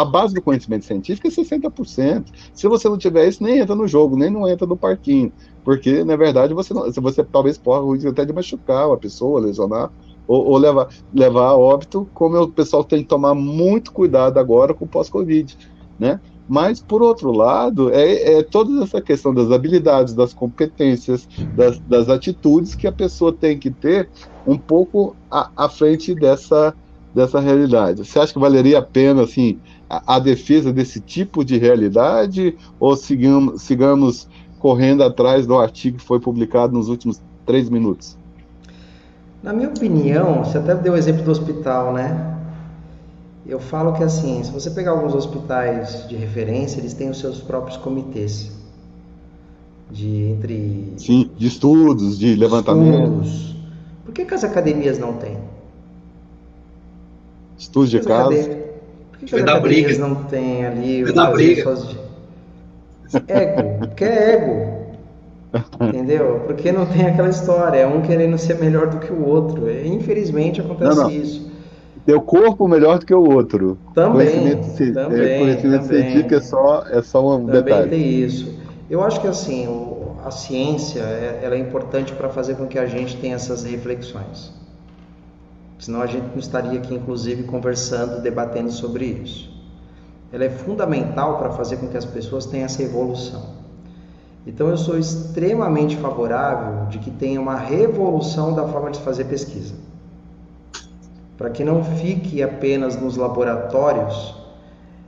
[SPEAKER 3] a base do conhecimento científico é 60%. Se você não tiver isso, nem entra no jogo, nem não entra no parquinho, porque na verdade você, não, você talvez o risco até de machucar a pessoa, lesionar ou, ou, levar, levar a óbito, como o pessoal tem que tomar muito cuidado agora com o pós-Covid, né? Mas, por outro lado, é, é, toda essa questão das habilidades, das competências, das, das atitudes que a pessoa tem que ter um pouco à, à, frente dessa, dessa realidade. Você acha que valeria a pena assim, a, a defesa desse tipo de realidade ou sigamos, sigamos correndo atrás do artigo que foi publicado nos últimos três minutos?
[SPEAKER 2] Na minha opinião, você até deu o exemplo do hospital, né? Eu falo que assim, se você pegar alguns hospitais de referência, eles têm os seus próprios comitês de entre
[SPEAKER 3] Sim, de estudos, de levantamento.
[SPEAKER 2] Estudos. Por que, que as academias não têm?
[SPEAKER 3] Estudos de caso.
[SPEAKER 2] Por que, que as academias briga. não têm ali
[SPEAKER 1] Vai dar briga.
[SPEAKER 2] De... Ego, que é ego. Entendeu? Porque não tem aquela história, é um querendo ser melhor do que o outro. Infelizmente acontece não, não. isso.
[SPEAKER 3] Teu corpo melhor do que o outro.
[SPEAKER 2] Também.
[SPEAKER 3] Conhecimento,
[SPEAKER 2] também,
[SPEAKER 3] conhecimento
[SPEAKER 2] também.
[SPEAKER 3] científico é só, é só um
[SPEAKER 2] também
[SPEAKER 3] detalhe.
[SPEAKER 2] tem isso. Eu acho que assim, a ciência é, ela é importante para fazer com que a gente tenha essas reflexões. Senão a gente não estaria aqui, inclusive, conversando, debatendo sobre isso. Ela é fundamental para fazer com que as pessoas tenham essa evolução. Então, eu sou extremamente favorável de que tenha uma revolução da forma de fazer pesquisa para que não fique apenas nos laboratórios,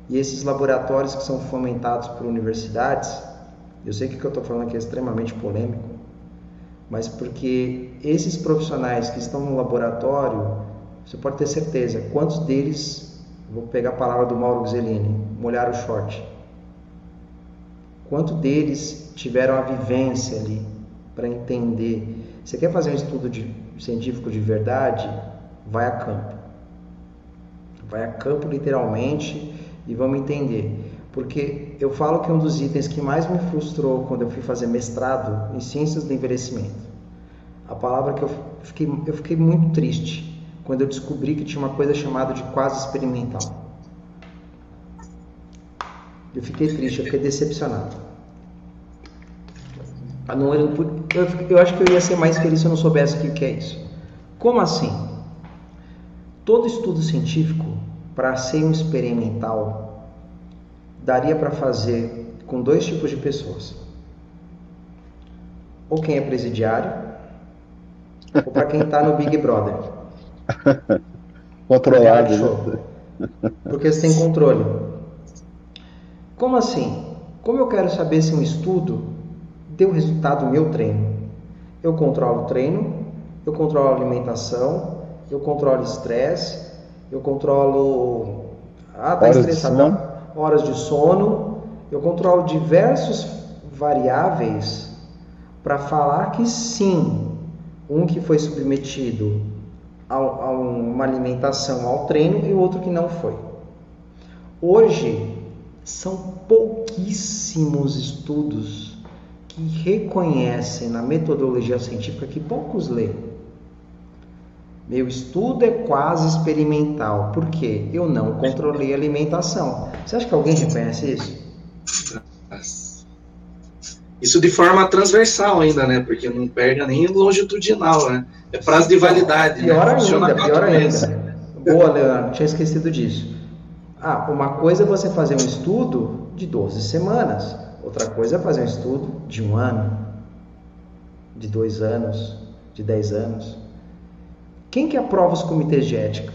[SPEAKER 2] e esses laboratórios que são fomentados por universidades, eu sei que o que eu estou falando aqui é extremamente polêmico, mas porque esses profissionais que estão no laboratório, você pode ter certeza, quantos deles, vou pegar a palavra do Mauro Gzelini, molharam o short. Quanto deles tiveram a vivência ali para entender? Você quer fazer um estudo de, científico de verdade? Vai a campo. Vai a campo literalmente e vamos entender. Porque eu falo que um dos itens que mais me frustrou quando eu fui fazer mestrado em ciências do envelhecimento, a palavra que eu fiquei, eu fiquei muito triste quando eu descobri que tinha uma coisa chamada de quase experimental. Eu fiquei triste, eu fiquei decepcionado. Eu, eu acho que eu ia ser mais feliz se eu não soubesse o que é isso. Como assim? Todo estudo científico, para ser um experimental, daria para fazer com dois tipos de pessoas. Ou quem é presidiário, ou para quem está no Big Brother. (laughs)
[SPEAKER 3] Controlado. Né?
[SPEAKER 2] Porque você tem controle. Como assim? Como eu quero saber se um estudo deu resultado no meu treino? Eu controlo o treino, eu controlo a alimentação, eu controlo estresse, eu controlo. Ah, tá estressado. Horas de sono. Eu controlo diversos variáveis para falar que sim, um que foi submetido a, a uma alimentação ao treino e o outro que não foi. Hoje, são pouquíssimos estudos que reconhecem na metodologia científica que poucos lêem meu estudo é quase experimental. Por quê? Eu não controlei a alimentação. Você acha que alguém reconhece isso?
[SPEAKER 1] Isso de forma transversal ainda, né? Porque não perde nem longitudinal, né? É prazo de validade.
[SPEAKER 2] Pior
[SPEAKER 1] né?
[SPEAKER 2] ainda, pior ainda. Boa, Leandro, tinha esquecido disso. Ah, uma coisa é você fazer um estudo de 12 semanas, outra coisa é fazer um estudo de um ano, de dois anos, de 10 anos. Quem que aprova os comitês de ética?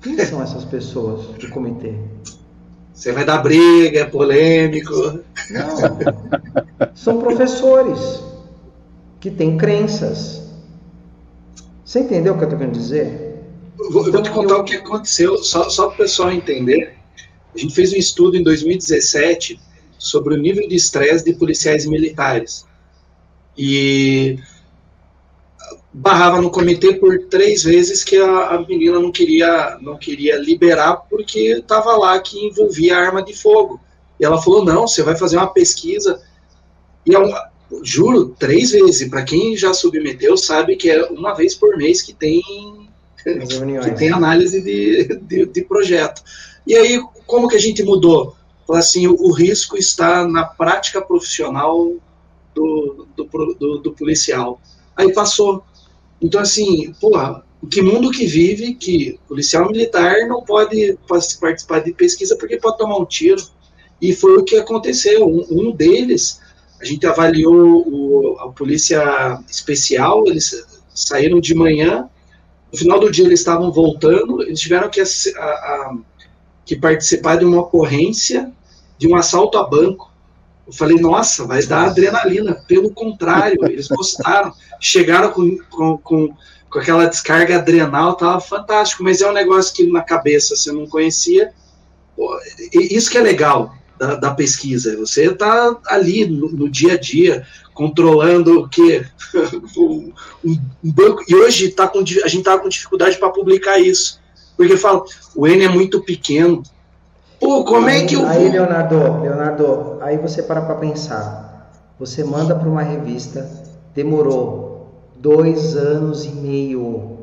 [SPEAKER 2] Quem são essas pessoas do comitê?
[SPEAKER 1] Você vai dar briga, é polêmico.
[SPEAKER 2] Não. São professores que têm crenças. Você entendeu o que eu estou querendo dizer?
[SPEAKER 1] Vou, então, vou te contar eu... o que aconteceu, só, só para o pessoal entender. A gente fez um estudo em 2017 sobre o nível de estresse de policiais militares. E barrava no comitê por três vezes que a, a menina não queria, não queria liberar porque estava lá que envolvia arma de fogo. E ela falou: não, você vai fazer uma pesquisa. E eu, juro, três vezes. Para quem já submeteu, sabe que é uma vez por mês que tem, (laughs) que tem análise de, de, de, projeto. E aí, como que a gente mudou? Falou assim: o, o risco está na prática profissional do, do, do, do policial. Aí passou então, assim, porra, que mundo que vive que policial militar não pode participar de pesquisa porque pode tomar um tiro. E foi o que aconteceu. Um, um deles, a gente avaliou o, a polícia especial, eles saíram de manhã, no final do dia eles estavam voltando, eles tiveram que, a, a, que participar de uma ocorrência de um assalto a banco. Eu falei, nossa, vai dar adrenalina. Pelo contrário, (laughs) eles gostaram. Chegaram com, com, com, com aquela descarga adrenal, tava fantástico, mas é um negócio que na cabeça você não conhecia. Isso que é legal da, da pesquisa, você está ali no, no, dia a dia, controlando o que? (laughs) um, um, banco, e hoje tá com, a gente está com dificuldade para publicar isso, porque fala, o N é muito pequeno. Pô, como
[SPEAKER 2] aí,
[SPEAKER 1] é que eu
[SPEAKER 2] Aí. Leonardo, Leonardo, aí você para para pensar. Você manda para uma revista, demorou dois anos e meio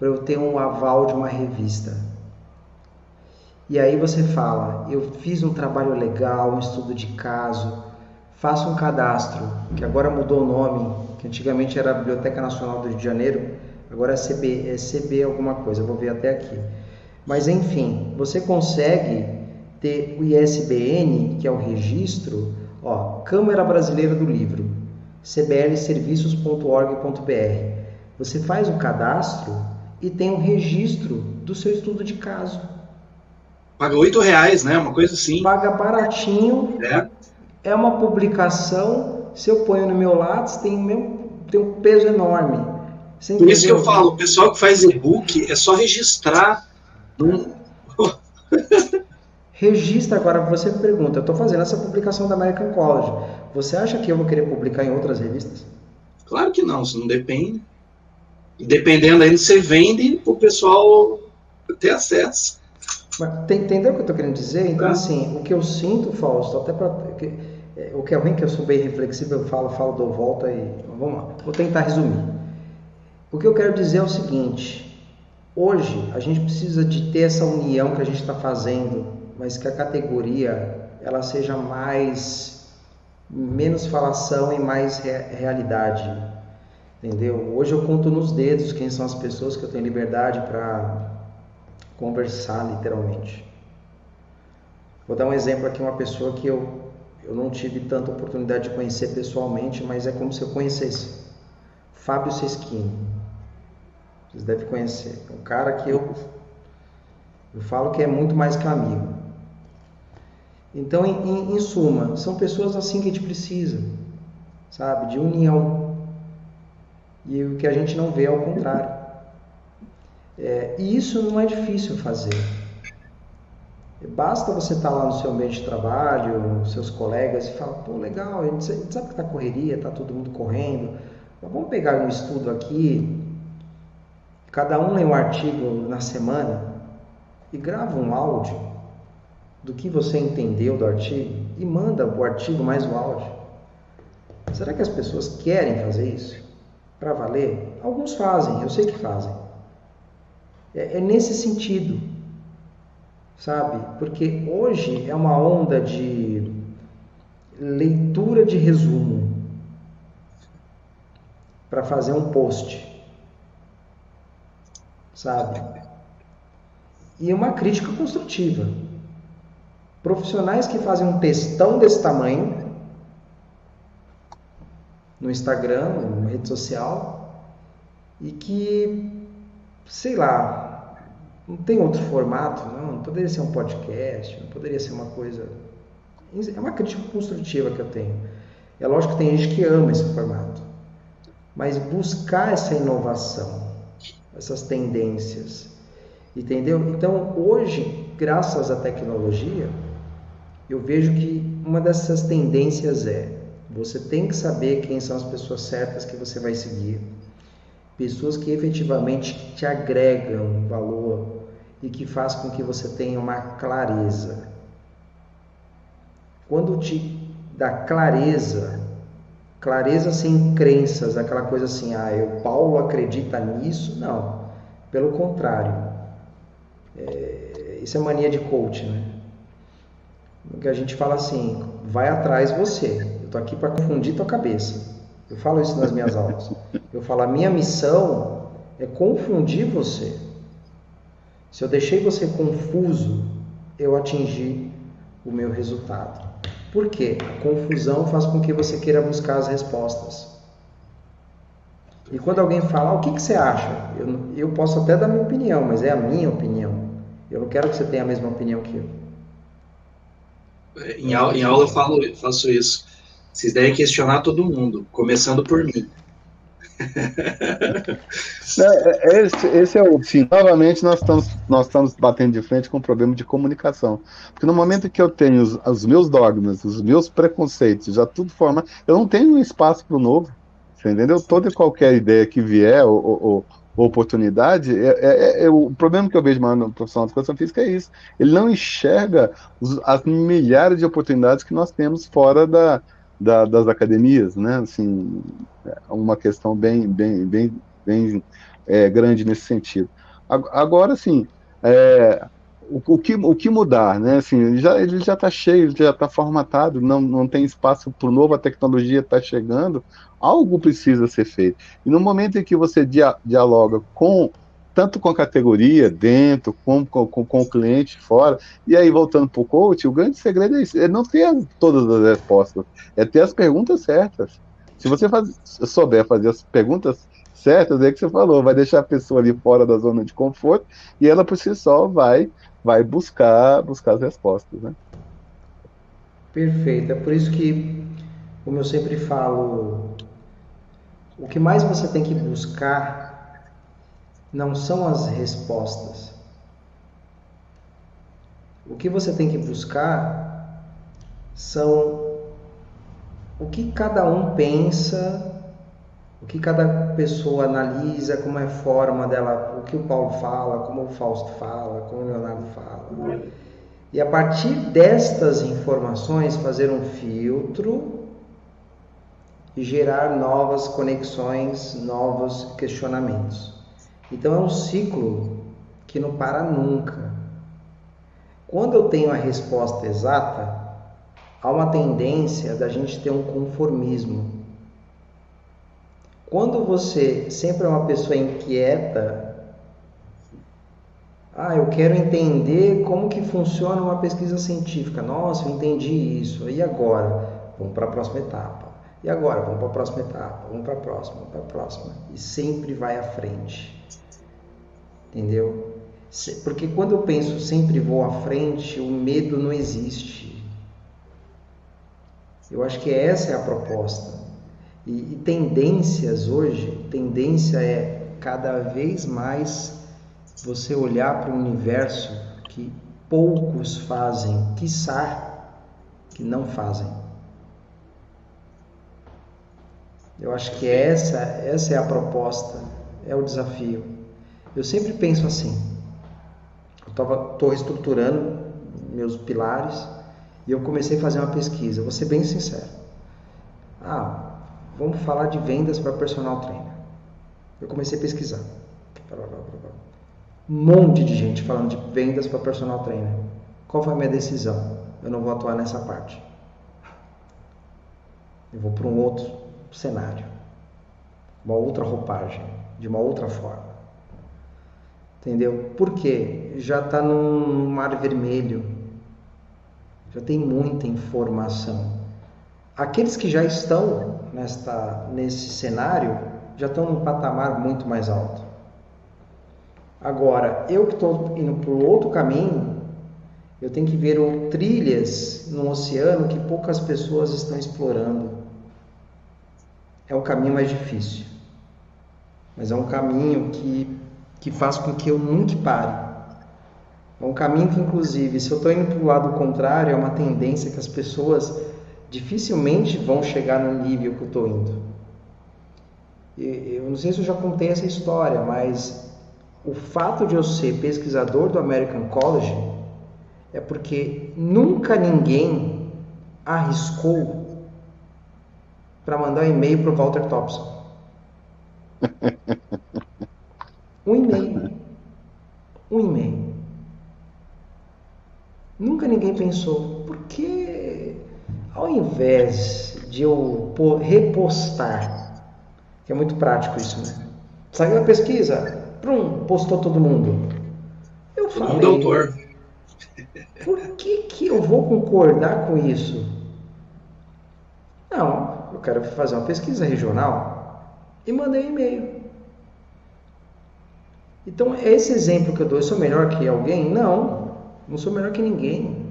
[SPEAKER 2] para eu ter um aval de uma revista. E aí você fala, eu fiz um trabalho legal, um estudo de caso, faça um cadastro, que agora mudou o nome, que antigamente era a Biblioteca Nacional do Rio de Janeiro, agora é CB, é CB alguma coisa, vou ver até aqui. Mas enfim, você consegue ter o ISBN, que é o registro, ó, Câmara Brasileira do Livro, cblserviços.org.br. Você faz o cadastro e tem um registro do seu estudo de caso.
[SPEAKER 1] Paga oito reais, né? Uma coisa assim.
[SPEAKER 2] Paga baratinho. É. É uma publicação. Se eu ponho no meu Lattes, tem, meu, tem um peso enorme.
[SPEAKER 1] Por isso que eu falo, o pessoal que faz e-book é só registrar. Num...
[SPEAKER 2] Registra agora, você pergunta, eu estou fazendo essa publicação da American College. Você acha que eu vou querer publicar em outras revistas?
[SPEAKER 1] Claro que não, isso não depende. Dependendo aí, você vende o pessoal ter acesso.
[SPEAKER 2] Mas, entendeu o que eu estou querendo dizer? Então, assim, o que eu sinto, Fausto, até para. É, o que é ruim que eu sou bem reflexível, eu falo, falo, dou volta e. Vamos lá, vou tentar resumir. O que eu quero dizer é o seguinte: hoje a gente precisa de ter essa união que a gente está fazendo, mas que a categoria ela seja mais. menos falação e mais re, realidade. Entendeu? Hoje eu conto nos dedos quem são as pessoas que eu tenho liberdade para conversar literalmente. Vou dar um exemplo aqui, uma pessoa que eu, eu não tive tanta oportunidade de conhecer pessoalmente, mas é como se eu conhecesse. Fábio Seschini. Vocês devem conhecer. É um cara que eu, eu falo que é muito mais que amigo. Então, em, em, em suma, são pessoas assim que a gente precisa, sabe? De união. E o que a gente não vê é o contrário. É, e isso não é difícil fazer. Basta você estar lá no seu ambiente de trabalho, seus colegas, e falar, pô, legal, a gente sabe que está correria, está todo mundo correndo, mas vamos pegar um estudo aqui, cada um lê um artigo na semana e grava um áudio do que você entendeu do artigo e manda o artigo mais o áudio. Será que as pessoas querem fazer isso? Para valer? Alguns fazem, eu sei que fazem. É, é nesse sentido, sabe? Porque hoje é uma onda de leitura de resumo para fazer um post, sabe? E uma crítica construtiva. Profissionais que fazem um textão desse tamanho no Instagram, numa rede social, e que, sei lá, não tem outro formato, não, não poderia ser um podcast, não poderia ser uma coisa. É uma crítica construtiva que eu tenho. É lógico que tem gente que ama esse formato, mas buscar essa inovação, essas tendências, entendeu? Então, hoje, graças à tecnologia, eu vejo que uma dessas tendências é você tem que saber quem são as pessoas certas que você vai seguir, pessoas que efetivamente te agregam valor, e que faz com que você tenha uma clareza. Quando te dá clareza, clareza sem crenças, aquela coisa assim, ah, eu Paulo acredita nisso, não. Pelo contrário, é, isso é mania de coach, né? Que a gente fala assim, vai atrás você. Eu tô aqui para confundir tua cabeça. Eu falo isso nas minhas aulas. Eu falo, a minha missão é confundir você. Se eu deixei você confuso, eu atingi o meu resultado. Por quê? A confusão faz com que você queira buscar as respostas. E quando alguém fala, ah, o que, que você acha? Eu, eu posso até dar minha opinião, mas é a minha opinião. Eu não quero que você tenha a mesma opinião que eu.
[SPEAKER 1] Em, aula, em aula eu falo, faço isso. Vocês devem questionar todo mundo, começando por mim.
[SPEAKER 3] É, é, esse, esse, é o. Sim, novamente nós estamos, nós estamos batendo de frente com um problema de comunicação. Porque no momento que eu tenho os, os meus dogmas, os meus preconceitos, já tudo formado, eu não tenho espaço para o novo. Você entendeu? Toda e qualquer ideia que vier, ou, ou, ou oportunidade, é, é, é, o problema que eu vejo no profissional de educação física é isso. Ele não enxerga os, as milhares de oportunidades que nós temos fora da, da, das academias, né? Assim, é uma questão bem, bem, bem, bem é, grande nesse sentido. Agora, sim, é, o, o, que, o que mudar, né? Assim, ele já ele já está cheio, já está formatado, não, não tem espaço para novo, a tecnologia está chegando, algo precisa ser feito. E no momento em que você dia, dialoga com tanto com a categoria dentro, como com, com, com, o cliente fora. E aí, voltando para o coach, o grande segredo é isso, é não ter todas as respostas, é ter as perguntas certas. Se você faz, souber fazer as perguntas certas, é que você falou, vai deixar a pessoa ali fora da zona de conforto e ela por si só vai, vai buscar, buscar as respostas, né?
[SPEAKER 2] Perfeito. É por isso que, como eu sempre falo, o que mais você tem que buscar não são as respostas. O que você tem que buscar são o que cada um pensa, o que cada pessoa analisa, como é a forma dela, o que o Paulo fala, como o Fausto fala, como o Leonardo fala. E a partir destas informações fazer um filtro e gerar novas conexões, novos questionamentos. Então é um ciclo que não para nunca. Quando eu tenho a resposta exata, há uma tendência da gente ter um conformismo. Quando você sempre é uma pessoa inquieta, ah, eu quero entender como que funciona uma pesquisa científica. Nossa, eu entendi isso. E agora? Vamos para a próxima etapa. E agora? Vamos para a próxima etapa. Vamos para a próxima, para a próxima. E sempre vai à frente. Entendeu? Porque quando eu penso sempre vou à frente, o medo não existe. Eu acho que essa é a proposta. E, e tendências hoje, tendência é cada vez mais você olhar para o universo que poucos fazem, quiçá que não fazem. Eu acho que essa, essa é a proposta, é o desafio. Eu sempre penso assim. Eu estou reestruturando meus pilares e eu comecei a fazer uma pesquisa. Vou ser bem sincero. Ah, vamos falar de vendas para personal trainer. Eu comecei a pesquisar. Um monte de gente falando de vendas para personal trainer. Qual foi a minha decisão? Eu não vou atuar nessa parte. Eu vou para um outro cenário, uma outra roupagem, de uma outra forma. Entendeu? Por quê? Já está num mar vermelho. Já tem muita informação. Aqueles que já estão nesta, nesse cenário já estão num patamar muito mais alto. Agora, eu que estou indo para o outro caminho, eu tenho que ver trilhas no oceano que poucas pessoas estão explorando. É o caminho mais difícil, mas é um caminho que que faz com que eu nunca pare. É um caminho que, inclusive, se eu estou indo para o lado contrário, é uma tendência que as pessoas dificilmente vão chegar no nível que eu estou indo. Eu não sei se eu já contei essa história, mas o fato de eu ser pesquisador do American College é porque nunca ninguém arriscou para mandar um e-mail para o Walter Thompson. (laughs) Um e-mail. Um e-mail. Nunca ninguém pensou, por que ao invés de eu repostar, que é muito prático isso, né? Saiu a pesquisa, prum, postou todo mundo. Eu falei, doutor. por que, que eu vou concordar com isso? Não, eu quero fazer uma pesquisa regional e mandei um e-mail. Então, esse exemplo que eu dou, eu sou melhor que alguém? Não, não sou melhor que ninguém.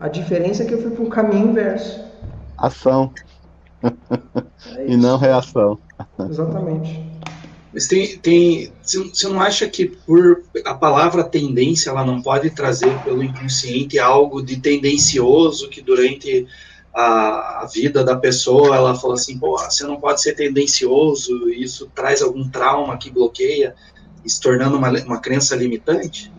[SPEAKER 2] A diferença é que eu fui para um caminho inverso.
[SPEAKER 3] Ação. É (laughs) e não reação.
[SPEAKER 2] Exatamente.
[SPEAKER 1] Mas tem, tem, você não acha que por a palavra tendência ela não pode trazer pelo inconsciente algo de tendencioso que durante a, a vida da pessoa ela fala assim, pô, você não pode ser tendencioso, isso traz algum trauma que bloqueia, se tornando uma, uma crença limitante?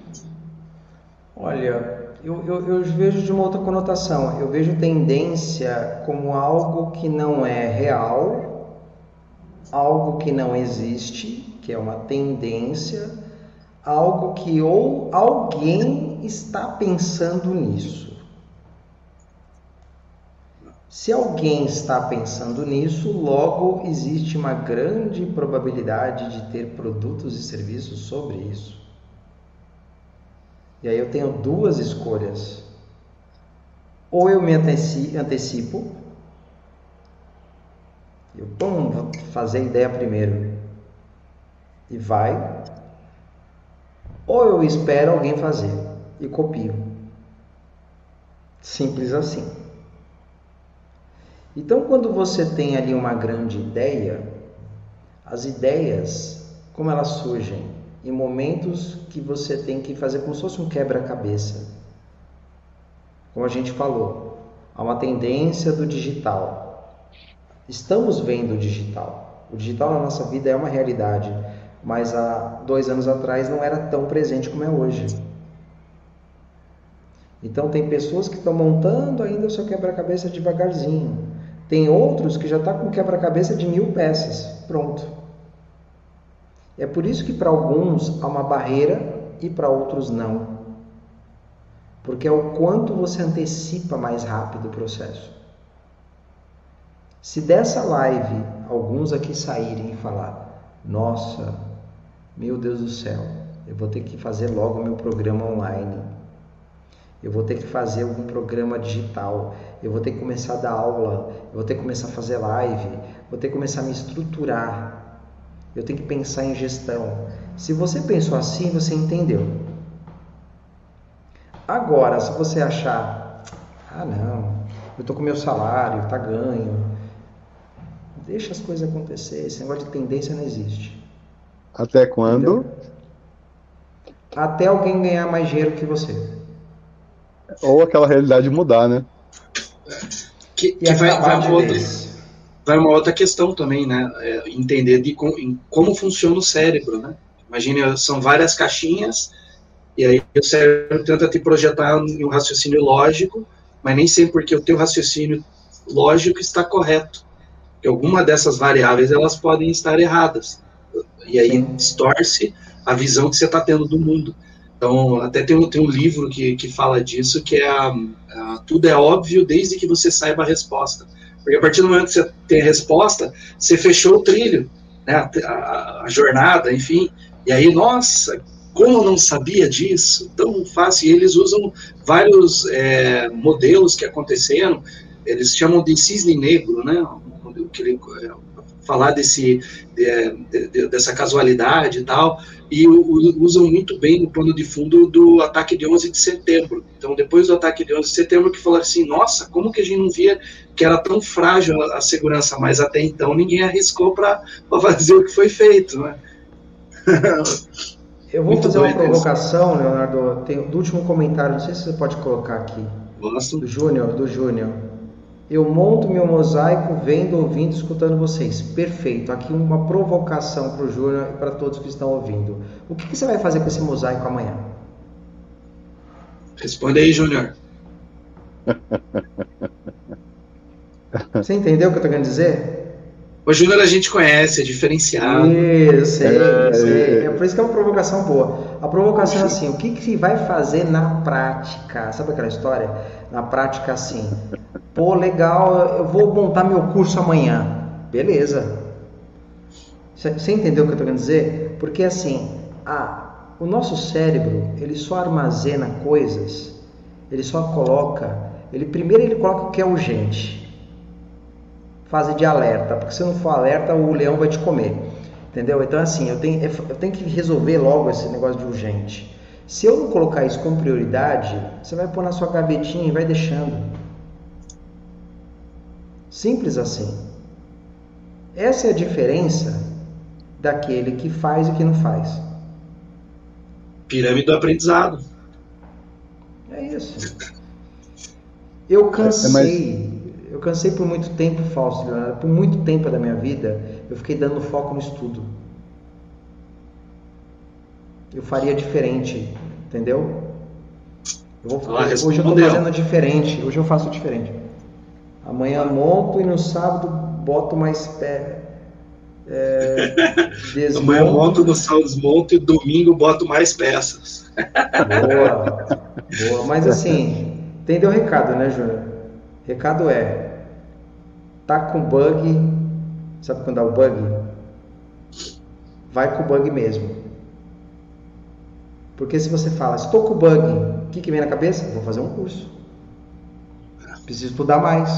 [SPEAKER 2] Olha, eu, eu, eu, vejo de uma outra conotação. Eu vejo tendência como algo que não é real, algo que não existe, que é uma tendência, algo que ou alguém está pensando nisso. Se alguém está pensando nisso, logo existe uma grande probabilidade de ter produtos e serviços sobre isso. E aí eu tenho duas escolhas. Ou eu me antecipo, eu vou fazer a ideia primeiro e vai, ou eu espero alguém fazer e copio. Simples assim. Então, quando você tem ali uma grande ideia, as ideias, como elas surgem? em momentos que você tem que fazer como se fosse um quebra-cabeça. Como a gente falou, há uma tendência do digital. Estamos vendo o digital. O digital na nossa vida é uma realidade, mas há dois anos atrás não era tão presente como é hoje. Então tem pessoas que estão montando ainda o seu quebra-cabeça devagarzinho. Tem outros que já estão tá com quebra-cabeça de mil peças. Pronto. É por isso que para alguns há uma barreira e para outros não. Porque é o quanto você antecipa mais rápido o processo. Se dessa live alguns aqui saírem e falar: "Nossa, meu Deus do céu, eu vou ter que fazer logo meu programa online. Eu vou ter que fazer algum programa digital. Eu vou ter que começar a dar aula. Eu vou ter que começar a fazer live. Vou ter que começar a me estruturar eu tenho que pensar em gestão. Se você pensou assim, você entendeu. Agora, se você achar, ah não, eu estou com meu salário, está ganho, deixa as coisas acontecer. Esse negócio de tendência não existe.
[SPEAKER 3] Até quando? Entendeu?
[SPEAKER 2] Até alguém ganhar mais dinheiro que você.
[SPEAKER 3] Ou aquela realidade mudar, né?
[SPEAKER 1] Que, que vai, vai, outra, vai uma outra questão também, né? É entender de com, como funciona o cérebro, né? Imagina, são várias caixinhas, e aí o cérebro tenta te projetar em um raciocínio lógico, mas nem sempre porque o teu raciocínio lógico está correto. Porque alguma dessas variáveis, elas podem estar erradas. E aí distorce a visão que você está tendo do mundo. Então, até tem um, tem um livro que, que fala disso, que é a, a, Tudo é óbvio desde que você saiba a resposta. Porque a partir do momento que você tem a resposta, você fechou o trilho, né, a, a, a jornada, enfim. E aí, nossa, como eu não sabia disso? Tão fácil. E eles usam vários é, modelos que aconteceram, eles chamam de cisne negro, né? Que ele, é, falar desse, de, de, dessa casualidade e tal, e o, usam muito bem no plano de fundo do ataque de 11 de setembro. Então, depois do ataque de 11 de setembro, que falaram assim, nossa, como que a gente não via que era tão frágil a, segurança, mas até então ninguém arriscou para fazer o que foi feito, né? (laughs)
[SPEAKER 2] Eu vou muito fazer uma provocação. Leonardo, tem, do último comentário, não sei se você pode colocar aqui. Do Júnior, do Júnior. Eu monto meu mosaico vendo, ouvindo, escutando vocês. Perfeito. Aqui uma provocação para o Júnior e para todos que estão ouvindo. O que, que, você vai fazer com esse mosaico amanhã?
[SPEAKER 1] Responde aí, Júnior.
[SPEAKER 2] Você entendeu o que eu estou querendo dizer?
[SPEAKER 1] O Júnior a gente conhece, é diferenciado.
[SPEAKER 2] Isso, sei, é, sei. É por isso que é uma provocação boa. A provocação é assim, o que, que vai fazer na prática? Sabe aquela história? Na prática assim, pô, legal, eu vou montar meu curso amanhã. Beleza. Você entendeu o que eu estou querendo dizer? Porque assim, a, o nosso cérebro, ele só armazena coisas, ele só coloca, ele primeiro ele coloca o que é urgente fase de alerta, porque se não for alerta, o leão vai te comer. Entendeu? Então, assim, eu tenho, eu tenho que resolver logo esse negócio de urgente. Se eu não colocar isso como prioridade, você vai pôr na sua gavetinha e vai deixando. Simples assim. Essa é a diferença daquele que faz e que não faz.
[SPEAKER 1] Pirâmide do aprendizado.
[SPEAKER 2] É isso. Eu cansei, eu cansei por muito tempo, Fausto Leonardo, por muito tempo da minha vida, eu fiquei dando foco no estudo. Eu faria diferente, entendeu? Eu vou,
[SPEAKER 1] Ah,
[SPEAKER 2] hoje eu estou fazendo diferente, hoje eu faço diferente. Amanhã monto e no sábado boto mais pé. É, (laughs) desmonto.
[SPEAKER 1] Amanhã monto no sábado desmonto e domingo boto mais peças.
[SPEAKER 2] Boa, boa. Mas assim, entendeu o recado, né, Júnior? Recado é, tá com bug, sabe quando dá o bug? Vai com o bug mesmo. Porque se você fala, estou com bug, o que, que vem na cabeça? Vou fazer um curso. Preciso estudar mais.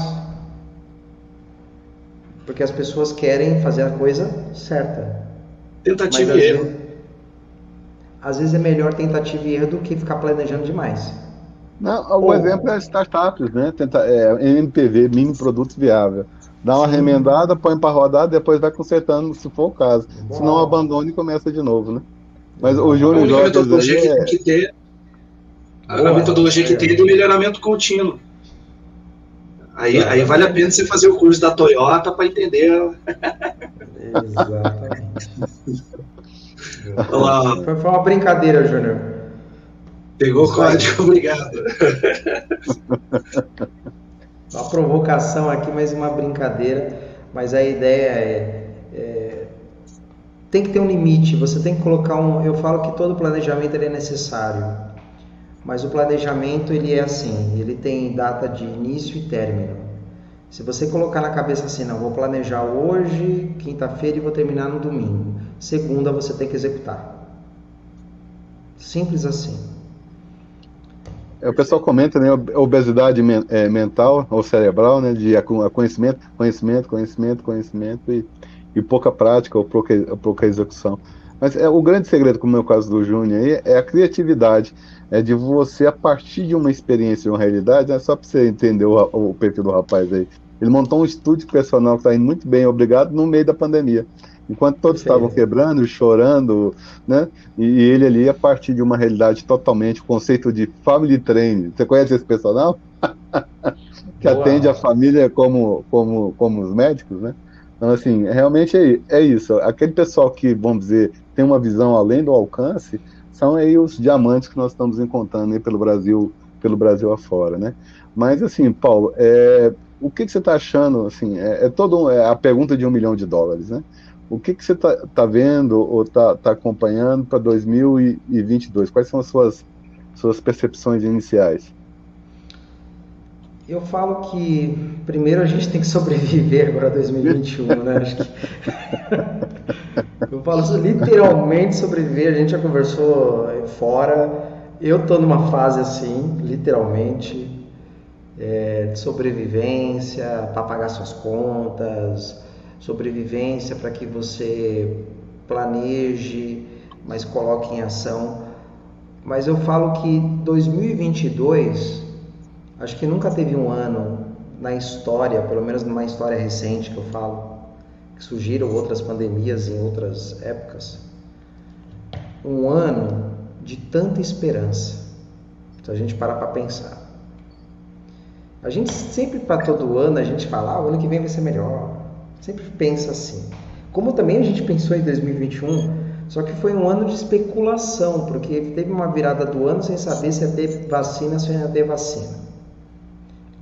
[SPEAKER 2] Porque as pessoas querem fazer a coisa certa.
[SPEAKER 1] Tentativa e erro.
[SPEAKER 2] vezes, às vezes é melhor tentativa e erro do que ficar planejando demais.
[SPEAKER 3] Não, o
[SPEAKER 2] Ou-
[SPEAKER 3] exemplo é startups, né? Tenta, é, MPV, mini produto viável. Dá uma
[SPEAKER 2] Sim.
[SPEAKER 3] remendada, põe para rodar, depois vai consertando, se for o caso. Se não, abandona e começa de novo, né? Mas o
[SPEAKER 1] A
[SPEAKER 3] Júnior
[SPEAKER 1] única
[SPEAKER 3] Jorge
[SPEAKER 1] metodologia
[SPEAKER 3] aí
[SPEAKER 1] que
[SPEAKER 3] é,
[SPEAKER 1] tem que ter. A, a metodologia que tem é do melhoramento contínuo. Aí, aí vale a pena você fazer o curso da Toyota para entender.
[SPEAKER 2] Exatamente.
[SPEAKER 1] Lá,
[SPEAKER 2] Foi, foi uma brincadeira, Júnior.
[SPEAKER 1] Pegou o código, (laughs) obrigado. (laughs)
[SPEAKER 2] Uma provocação aqui, mas uma brincadeira. Mas a ideia é, é- tem que ter um limite. Você tem que colocar um. Eu falo que todo planejamento é necessário, mas o planejamento ele é assim. Ele tem data de início e término. Se você colocar na cabeça assim, não, vou planejar hoje, quinta-feira e vou terminar no domingo. Segunda você tem que executar. Simples assim.
[SPEAKER 3] É, o pessoal comenta, né? Obesidade men- é, mental ou cerebral, né? De conhecimento, conhecimento, conhecimento, conhecimento e, e pouca prática ou pouca, pouca execução. Mas é, o grande segredo, como é o caso do Júnior aí, é a criatividade. É de você, a partir de uma experiência, de uma realidade, é só para você entender o, o perfil do rapaz aí. Ele montou um estúdio personal que está indo muito bem, obrigado, no meio da pandemia. Enquanto todos estavam quebrando, chorando, né? E, e ele ali, a partir de uma realidade totalmente, o conceito de family training. Você conhece esse personal? (laughs) que
[SPEAKER 2] Boa.
[SPEAKER 3] atende a família como, como, como os médicos, né? Então, assim, realmente é, é isso. Aquele pessoal que, vamos dizer, tem uma visão além do alcance, são aí os diamantes que nós estamos encontrando aí pelo Brasil, pelo Brasil afora, né? Mas, assim, Paulo, é, o que, que você está achando, assim, é, é todo é a pergunta de um milhão de dólares, né? O que, que você está tá vendo ou está tá acompanhando para 2022? Quais são as suas, suas percepções iniciais?
[SPEAKER 2] Eu falo que primeiro a gente tem que sobreviver agora a 2021, né? (laughs) Acho que... Eu falo literalmente sobreviver, a gente já conversou fora. Eu tô numa fase assim, literalmente, é, de sobrevivência para pagar suas contas, sobrevivência para que você planeje, mas coloque em ação. Mas eu falo que 2022 Acho que nunca teve um ano na história, pelo menos numa história recente que eu falo, que surgiram outras pandemias em outras épocas, um ano de tanta esperança. Se a gente parar para pensar. A gente sempre, para todo ano, a gente fala, ah, o ano que vem vai ser melhor. Sempre pensa assim. Como também a gente pensou em 2021, só que foi um ano de especulação, porque teve uma virada do ano sem saber se ia ter vacina, se ia ter vacina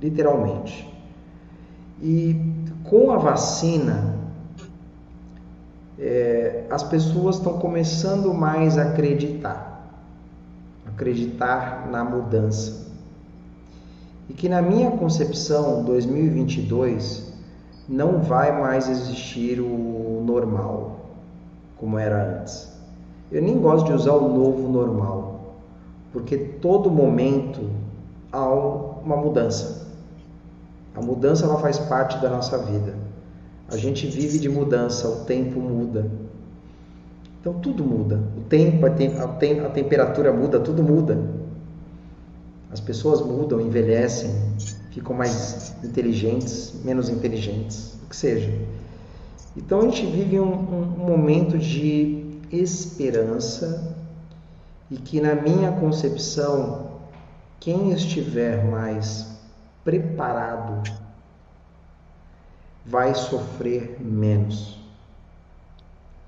[SPEAKER 2] literalmente. E com a vacina, é, as pessoas estão começando mais a acreditar, acreditar na mudança. E que na minha concepção, 2022 não vai mais existir o normal como era antes. Eu nem gosto de usar o novo normal, porque todo momento há uma mudança. A mudança ela faz parte da nossa vida. A gente vive de mudança, o tempo muda. Então tudo muda. O tempo, a, tem, a, tem, a temperatura muda, tudo muda. As pessoas mudam, envelhecem, ficam mais inteligentes, menos inteligentes, o que seja. Então a gente vive um, um, um momento de esperança e que, na minha concepção, quem estiver mais preparado vai sofrer menos.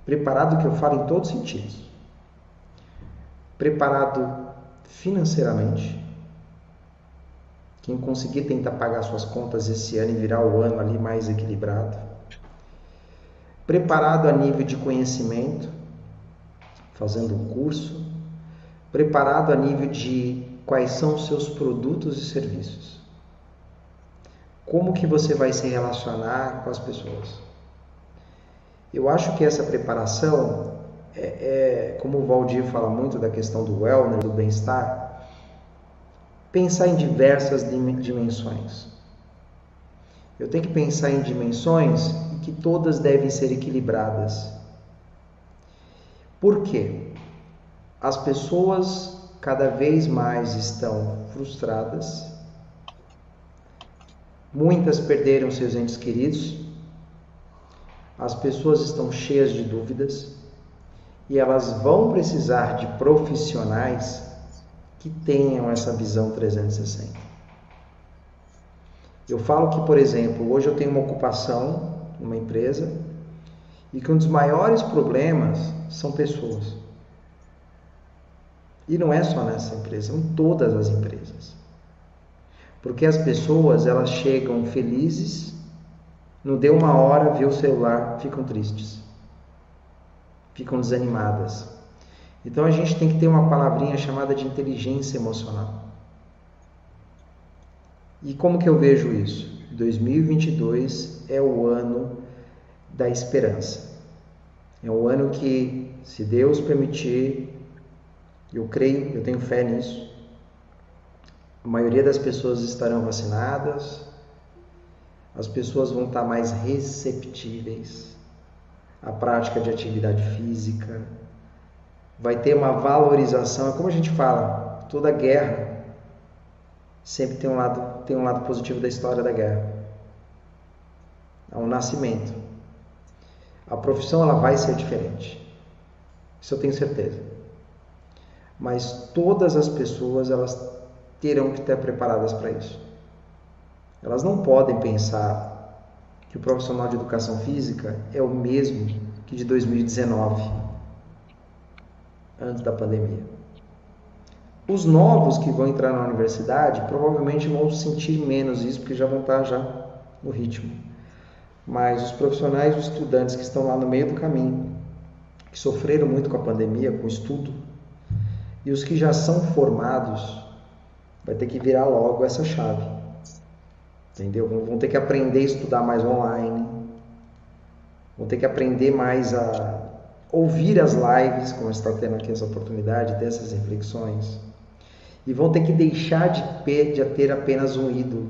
[SPEAKER 2] Preparado que eu falo em todos os sentidos. Preparado financeiramente. Quem conseguir tentar pagar suas contas esse ano e virar o ano ali mais equilibrado. Preparado a nível de conhecimento, fazendo um curso. Preparado a nível de quais são os seus produtos e serviços como que você vai se relacionar com as pessoas. Eu acho que essa preparação é, é como o Valdir fala muito da questão do wellness, do bem-estar, pensar em diversas dimensões. Eu tenho que pensar em dimensões em que todas devem ser equilibradas. Por quê? As pessoas cada vez mais estão frustradas, Muitas perderam seus entes queridos, as pessoas estão cheias de dúvidas e elas vão precisar de profissionais que tenham essa visão 360. Eu falo que, por exemplo, hoje eu tenho uma ocupação numa empresa e que um dos maiores problemas são pessoas. E não é só nessa empresa, em todas as empresas. Porque as pessoas, elas chegam felizes, não deu uma hora, vê o celular, ficam tristes. Ficam desanimadas. Então a gente tem que ter uma palavrinha chamada de inteligência emocional. E como que eu vejo isso? 2022 é o ano da esperança. É o ano que, se Deus permitir, eu creio, eu tenho fé nisso, a maioria das pessoas estarão vacinadas, as pessoas vão estar mais receptíveis à prática de atividade física, vai ter uma valorização, é como a gente fala, toda guerra sempre tem um lado, tem um lado positivo da história da guerra. É um nascimento. A profissão ela vai ser diferente. Isso eu tenho certeza. Mas todas as pessoas elas terão que estar preparadas para isso. Elas não podem pensar que o profissional de educação física é o mesmo que de 2019, antes da pandemia. Os novos que vão entrar na universidade provavelmente vão sentir menos isso porque já vão estar já no ritmo. Mas os profissionais, os estudantes que estão lá no meio do caminho, que sofreram muito com a pandemia, com o estudo, e os que já são formados, vai ter que virar logo essa chave. Entendeu? Vão ter que aprender a estudar mais online. Vão ter que aprender mais a ouvir as lives, como está tendo aqui essa oportunidade, ter essas reflexões. E vão ter que deixar de, de ter apenas um ídolo.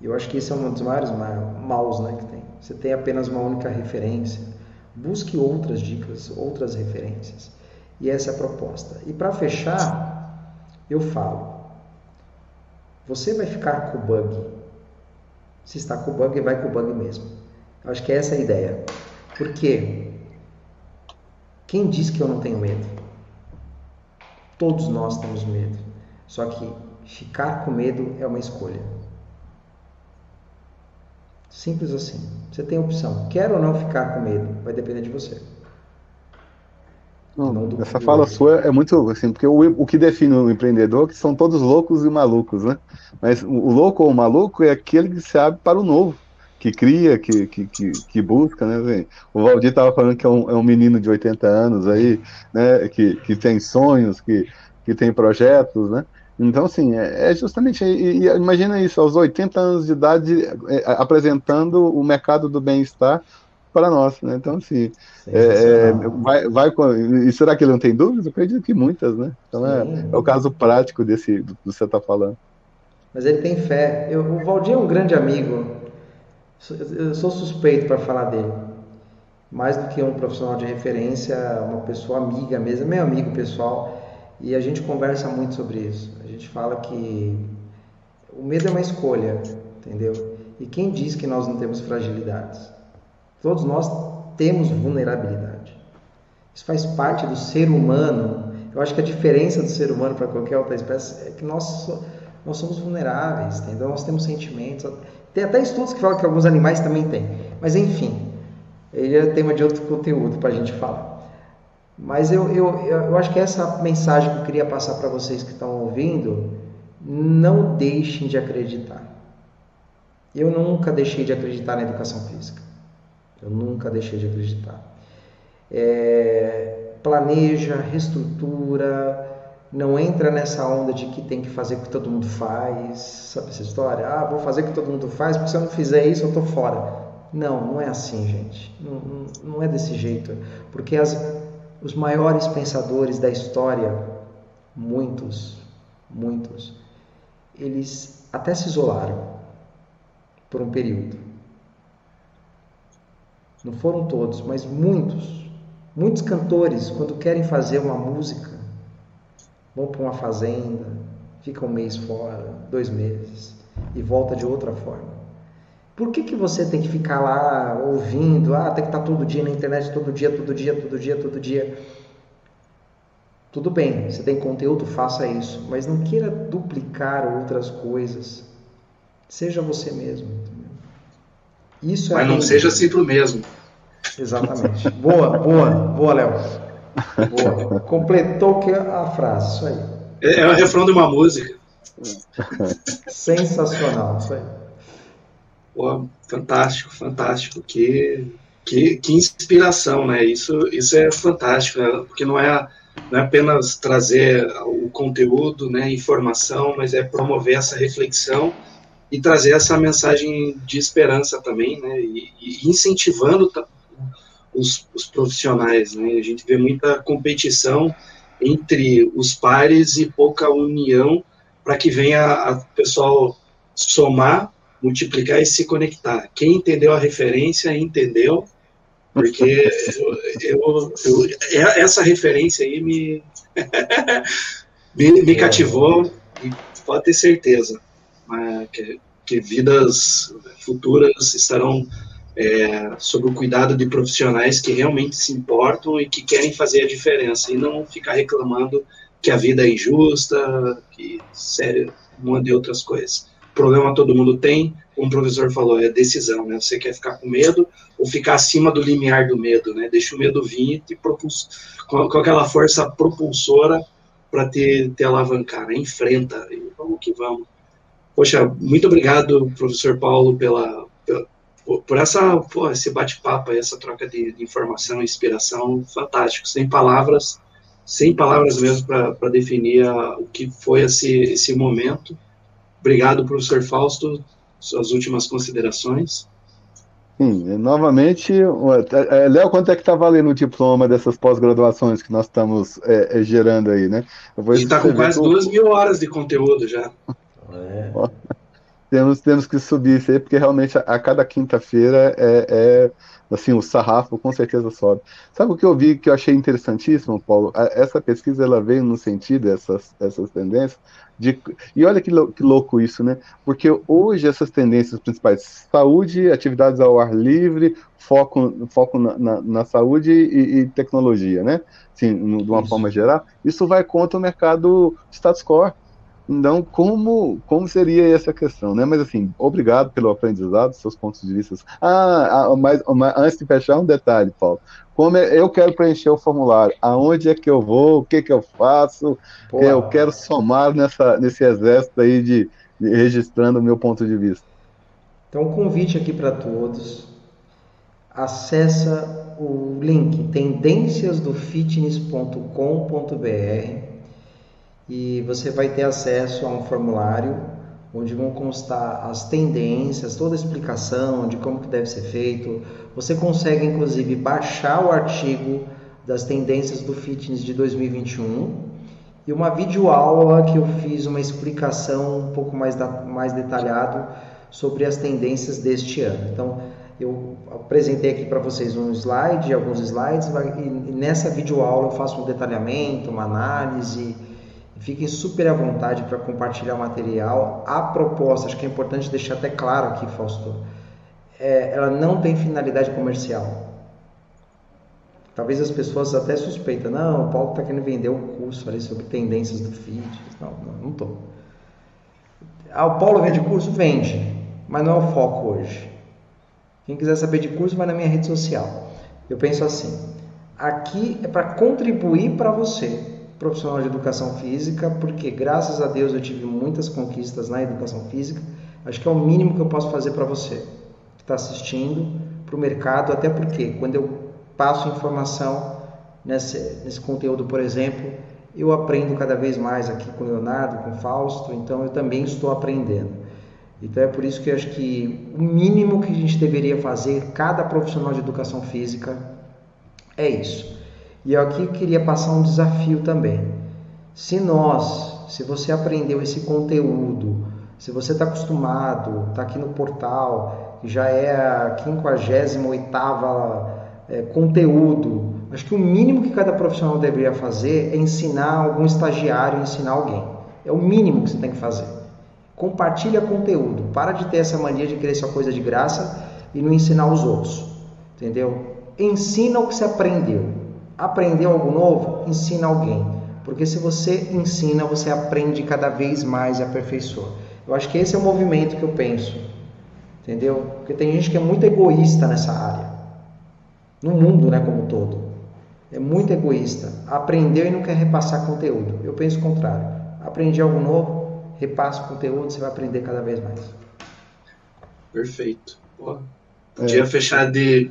[SPEAKER 2] Eu acho que esse é um dos maiores maus né, que tem. Você tem apenas uma única referência. Busque outras dicas, outras referências. E essa é a proposta. E para fechar, eu falo, você vai ficar com o bug. Se está com o bug, vai com o bug mesmo. Eu acho que é essa a ideia. Porque quem diz que eu não tenho medo? Todos nós temos medo. Só que ficar com medo é uma escolha. Simples assim. Você tem opção. Quer ou não ficar com medo? Vai depender de você.
[SPEAKER 3] Não, essa fala sua é muito assim, porque o, o que define o empreendedor é que são todos loucos e malucos, né? Mas o, o louco ou o maluco é aquele que se abre para o novo, que cria, que, que, que, que busca, né? O Valdir estava falando que é um, é um menino de 80 anos aí, né? Que, que tem sonhos, que, que tem projetos, né? Então, assim, é, é justamente, e, e, imagina isso, aos 80 anos de idade, é, apresentando o mercado do bem-estar para nós, né? Então, assim, é, é, vai, vai com, e será que ele não tem dúvidas? Eu acredito que muitas, né? Então é, é, o caso prático desse do que você está falando.
[SPEAKER 2] Mas ele tem fé. Eu, o Valdir é um grande amigo. Eu sou suspeito para falar dele. Mais do que um profissional de referência, uma pessoa amiga mesmo, meu amigo pessoal. E a gente conversa muito sobre isso. A gente fala que o medo é uma escolha, entendeu? E quem diz que nós não temos fragilidades? Todos nós temos vulnerabilidade. Isso faz parte do ser humano. Eu acho que a diferença do ser humano para qualquer outra espécie é que nós, nós somos vulneráveis, entendeu? Nós temos sentimentos. Tem até estudos que falam que alguns animais também têm. Mas enfim, ele é tema de outro conteúdo para a gente falar. Mas eu, eu, eu acho que essa mensagem que eu queria passar para vocês que estão ouvindo, não deixem de acreditar. Eu nunca deixei de acreditar na educação física. Eu nunca deixei de acreditar. É, planeja, reestrutura, não entra nessa onda de que tem que fazer o que todo mundo faz. Sabe essa história? Ah, vou fazer o que todo mundo faz, porque se eu não fizer isso, eu estou fora. Não, não é assim, gente. Não, não, não é desse jeito. Porque as, os maiores pensadores da história, muitos, muitos, eles até se isolaram por um período. Não foram todos, mas muitos. Muitos cantores, quando querem fazer uma música, vão para uma fazenda, ficam um mês fora, dois meses, e volta de outra forma. Por que, que você tem que ficar lá ouvindo? Ah, tem que estar todo dia na internet, todo dia, todo dia, todo dia, todo dia. Tudo bem, você tem conteúdo, faça isso, mas não queira duplicar outras coisas. Seja você mesmo.
[SPEAKER 1] Isso é mas não seja sempre o mesmo.
[SPEAKER 2] Exatamente. boa, boa, boa, Léo. Boa. Completou que a frase, isso aí.
[SPEAKER 1] É, é o refrão de uma música.
[SPEAKER 2] Sensacional, isso aí.
[SPEAKER 1] Pô, fantástico, fantástico. Que, que, que inspiração, né? Isso, isso é fantástico, né? porque não é, não é apenas trazer o conteúdo, né, informação, mas é promover essa reflexão e trazer essa mensagem de esperança também, né? E, e incentivando os, os, profissionais, né? A gente vê muita competição entre os pares e pouca união para que venha o pessoal somar multiplicar e se conectar. Quem entendeu a referência, entendeu, porque (laughs) eu, eu, eu, essa referência aí me, (laughs) me, me, cativou e pode ter certeza que, que vidas futuras estarão é, sob o cuidado de profissionais que realmente se importam e que querem fazer a diferença e não ficar reclamando que a vida é injusta, que sério, um monte de outras coisas problema todo mundo tem, como o professor falou, é decisão, né? Você quer ficar com medo ou ficar acima do limiar do medo, né? Deixa o medo vir e te propulsa, com, com aquela força propulsora para te, te alavancar, né? Enfrenta, e vamos que vamos. Poxa, muito obrigado, professor Paulo, pela, pela por essa, pô, esse bate-papo, essa troca de, de informação, inspiração, fantástico, sem palavras, sem palavras mesmo para definir a, o que foi esse, esse momento Obrigado, professor Fausto. Suas últimas considerações.
[SPEAKER 3] Sim, novamente, é, Léo, quanto é que está valendo o diploma dessas pós-graduações que nós estamos é, é, gerando aí, né?
[SPEAKER 1] A gente está com quase duas mil horas de conteúdo já.
[SPEAKER 3] É. temos, temos que subir isso aí, porque realmente a, a cada quinta-feira é, é assim, o sarrafo com certeza sobe. Sabe o que eu vi que eu achei interessantíssimo, Paulo? Essa pesquisa ela veio no sentido, essas, essas tendências, de, e olha que, que louco isso, né? Porque hoje essas tendências principais, saúde, atividades ao ar livre, foco, foco na, na, na saúde e, e, tecnologia, né? Assim, de uma isso. forma geral, isso vai contra o mercado status quo. Então, como, como seria essa questão, né? Mas assim, obrigado pelo aprendizado, seus pontos de vista. Ah, ah mas, mas antes de fechar, um detalhe, Paulo. Como é, eu quero preencher o formulário, aonde é que eu vou, o que que eu faço, Pô, eu quero somar nessa, nesse exército aí de, de registrando o meu ponto de vista.
[SPEAKER 2] Então, um convite aqui para todos. Acessa o link tendenciasdofitness.com.br e você vai ter acesso a um formulário onde vão constar as tendências, toda a explicação de como que deve ser feito. Você consegue inclusive baixar o artigo das tendências do fitness de 2021 e uma videoaula que eu fiz uma explicação um pouco mais, da, mais detalhado sobre as tendências deste ano. Então, eu apresentei aqui para vocês um slide, alguns slides, e nessa videoaula eu faço um detalhamento, uma análise, Fiquem super à vontade para compartilhar o material. A proposta, acho que é importante deixar até claro aqui, Fausto, é, ela não tem finalidade comercial. Talvez as pessoas até suspeitam, não, o Paulo está querendo vender um curso ali sobre tendências do feed. Não, não estou. Ah, o Paulo vende curso? Vende, mas não é o foco hoje. Quem quiser saber de curso, vai na minha rede social. Eu penso assim, aqui é para contribuir para você, profissional de educação física, porque graças a Deus eu tive muitas conquistas na educação física. Acho que é o mínimo que eu posso fazer para você que está assistindo, para o mercado, até porque quando eu passo informação nesse, nesse conteúdo, por exemplo, eu aprendo cada vez mais aqui com o Leonardo, com o Fausto, então eu também estou aprendendo. Então é por isso que eu acho que o mínimo que a gente deveria fazer, cada profissional de educação física, é isso. E aqui eu queria passar um desafio também. Se nós, se você aprendeu esse conteúdo, se você está acostumado, está aqui no portal, já é a 58 é, conteúdo. Acho que o mínimo que cada profissional deveria fazer é ensinar algum estagiário, ensinar alguém. É o mínimo que você tem que fazer. Compartilha conteúdo. Para de ter essa mania de querer só coisa de graça e não ensinar os outros. Entendeu? Ensina o que você aprendeu. Aprendeu algo novo? Ensina alguém. Porque se você ensina, você aprende cada vez mais e aperfeiçoa. Eu acho que esse é o movimento que eu penso. Entendeu? Porque tem gente que é muito egoísta nessa área no mundo, né, como um todo. É muito egoísta. Aprendeu e não quer repassar conteúdo. Eu penso o contrário. Aprendi algo novo, repasso conteúdo, você vai aprender cada vez mais.
[SPEAKER 1] Perfeito. Pô, podia é. fechar de (laughs)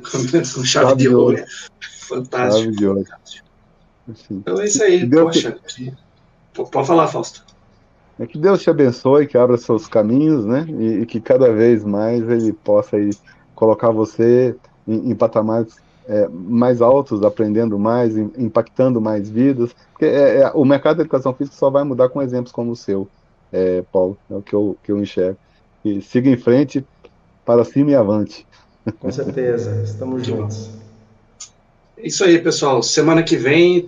[SPEAKER 1] com chave, de ouro. Fantástico. De ouro. Então é isso aí, Deus poxa. Que... Pode falar, Fausto.
[SPEAKER 3] É que Deus te abençoe, que abra seus caminhos, né? E, e que cada vez mais ele possa aí colocar você em, em patamares é, mais altos, aprendendo mais, impactando mais vidas. Porque é, é, o mercado da educação física só vai mudar com exemplos como o seu, é, Paulo, é o que eu, que eu enxergo. E siga em frente, para cima e avante.
[SPEAKER 2] Com certeza, estamos juntos.
[SPEAKER 1] Isso aí, pessoal. Semana que vem,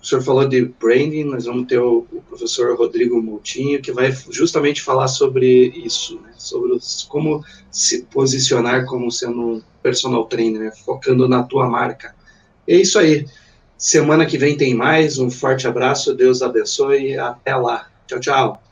[SPEAKER 1] o senhor falou de branding, nós vamos ter o, o, professor Rodrigo Moutinho, que vai justamente falar sobre isso, né? sobre os, como se posicionar como sendo personal trainer, né? focando na tua marca. É isso aí. Semana que vem tem mais. Um forte abraço, Deus abençoe. Até lá. Tchau, tchau.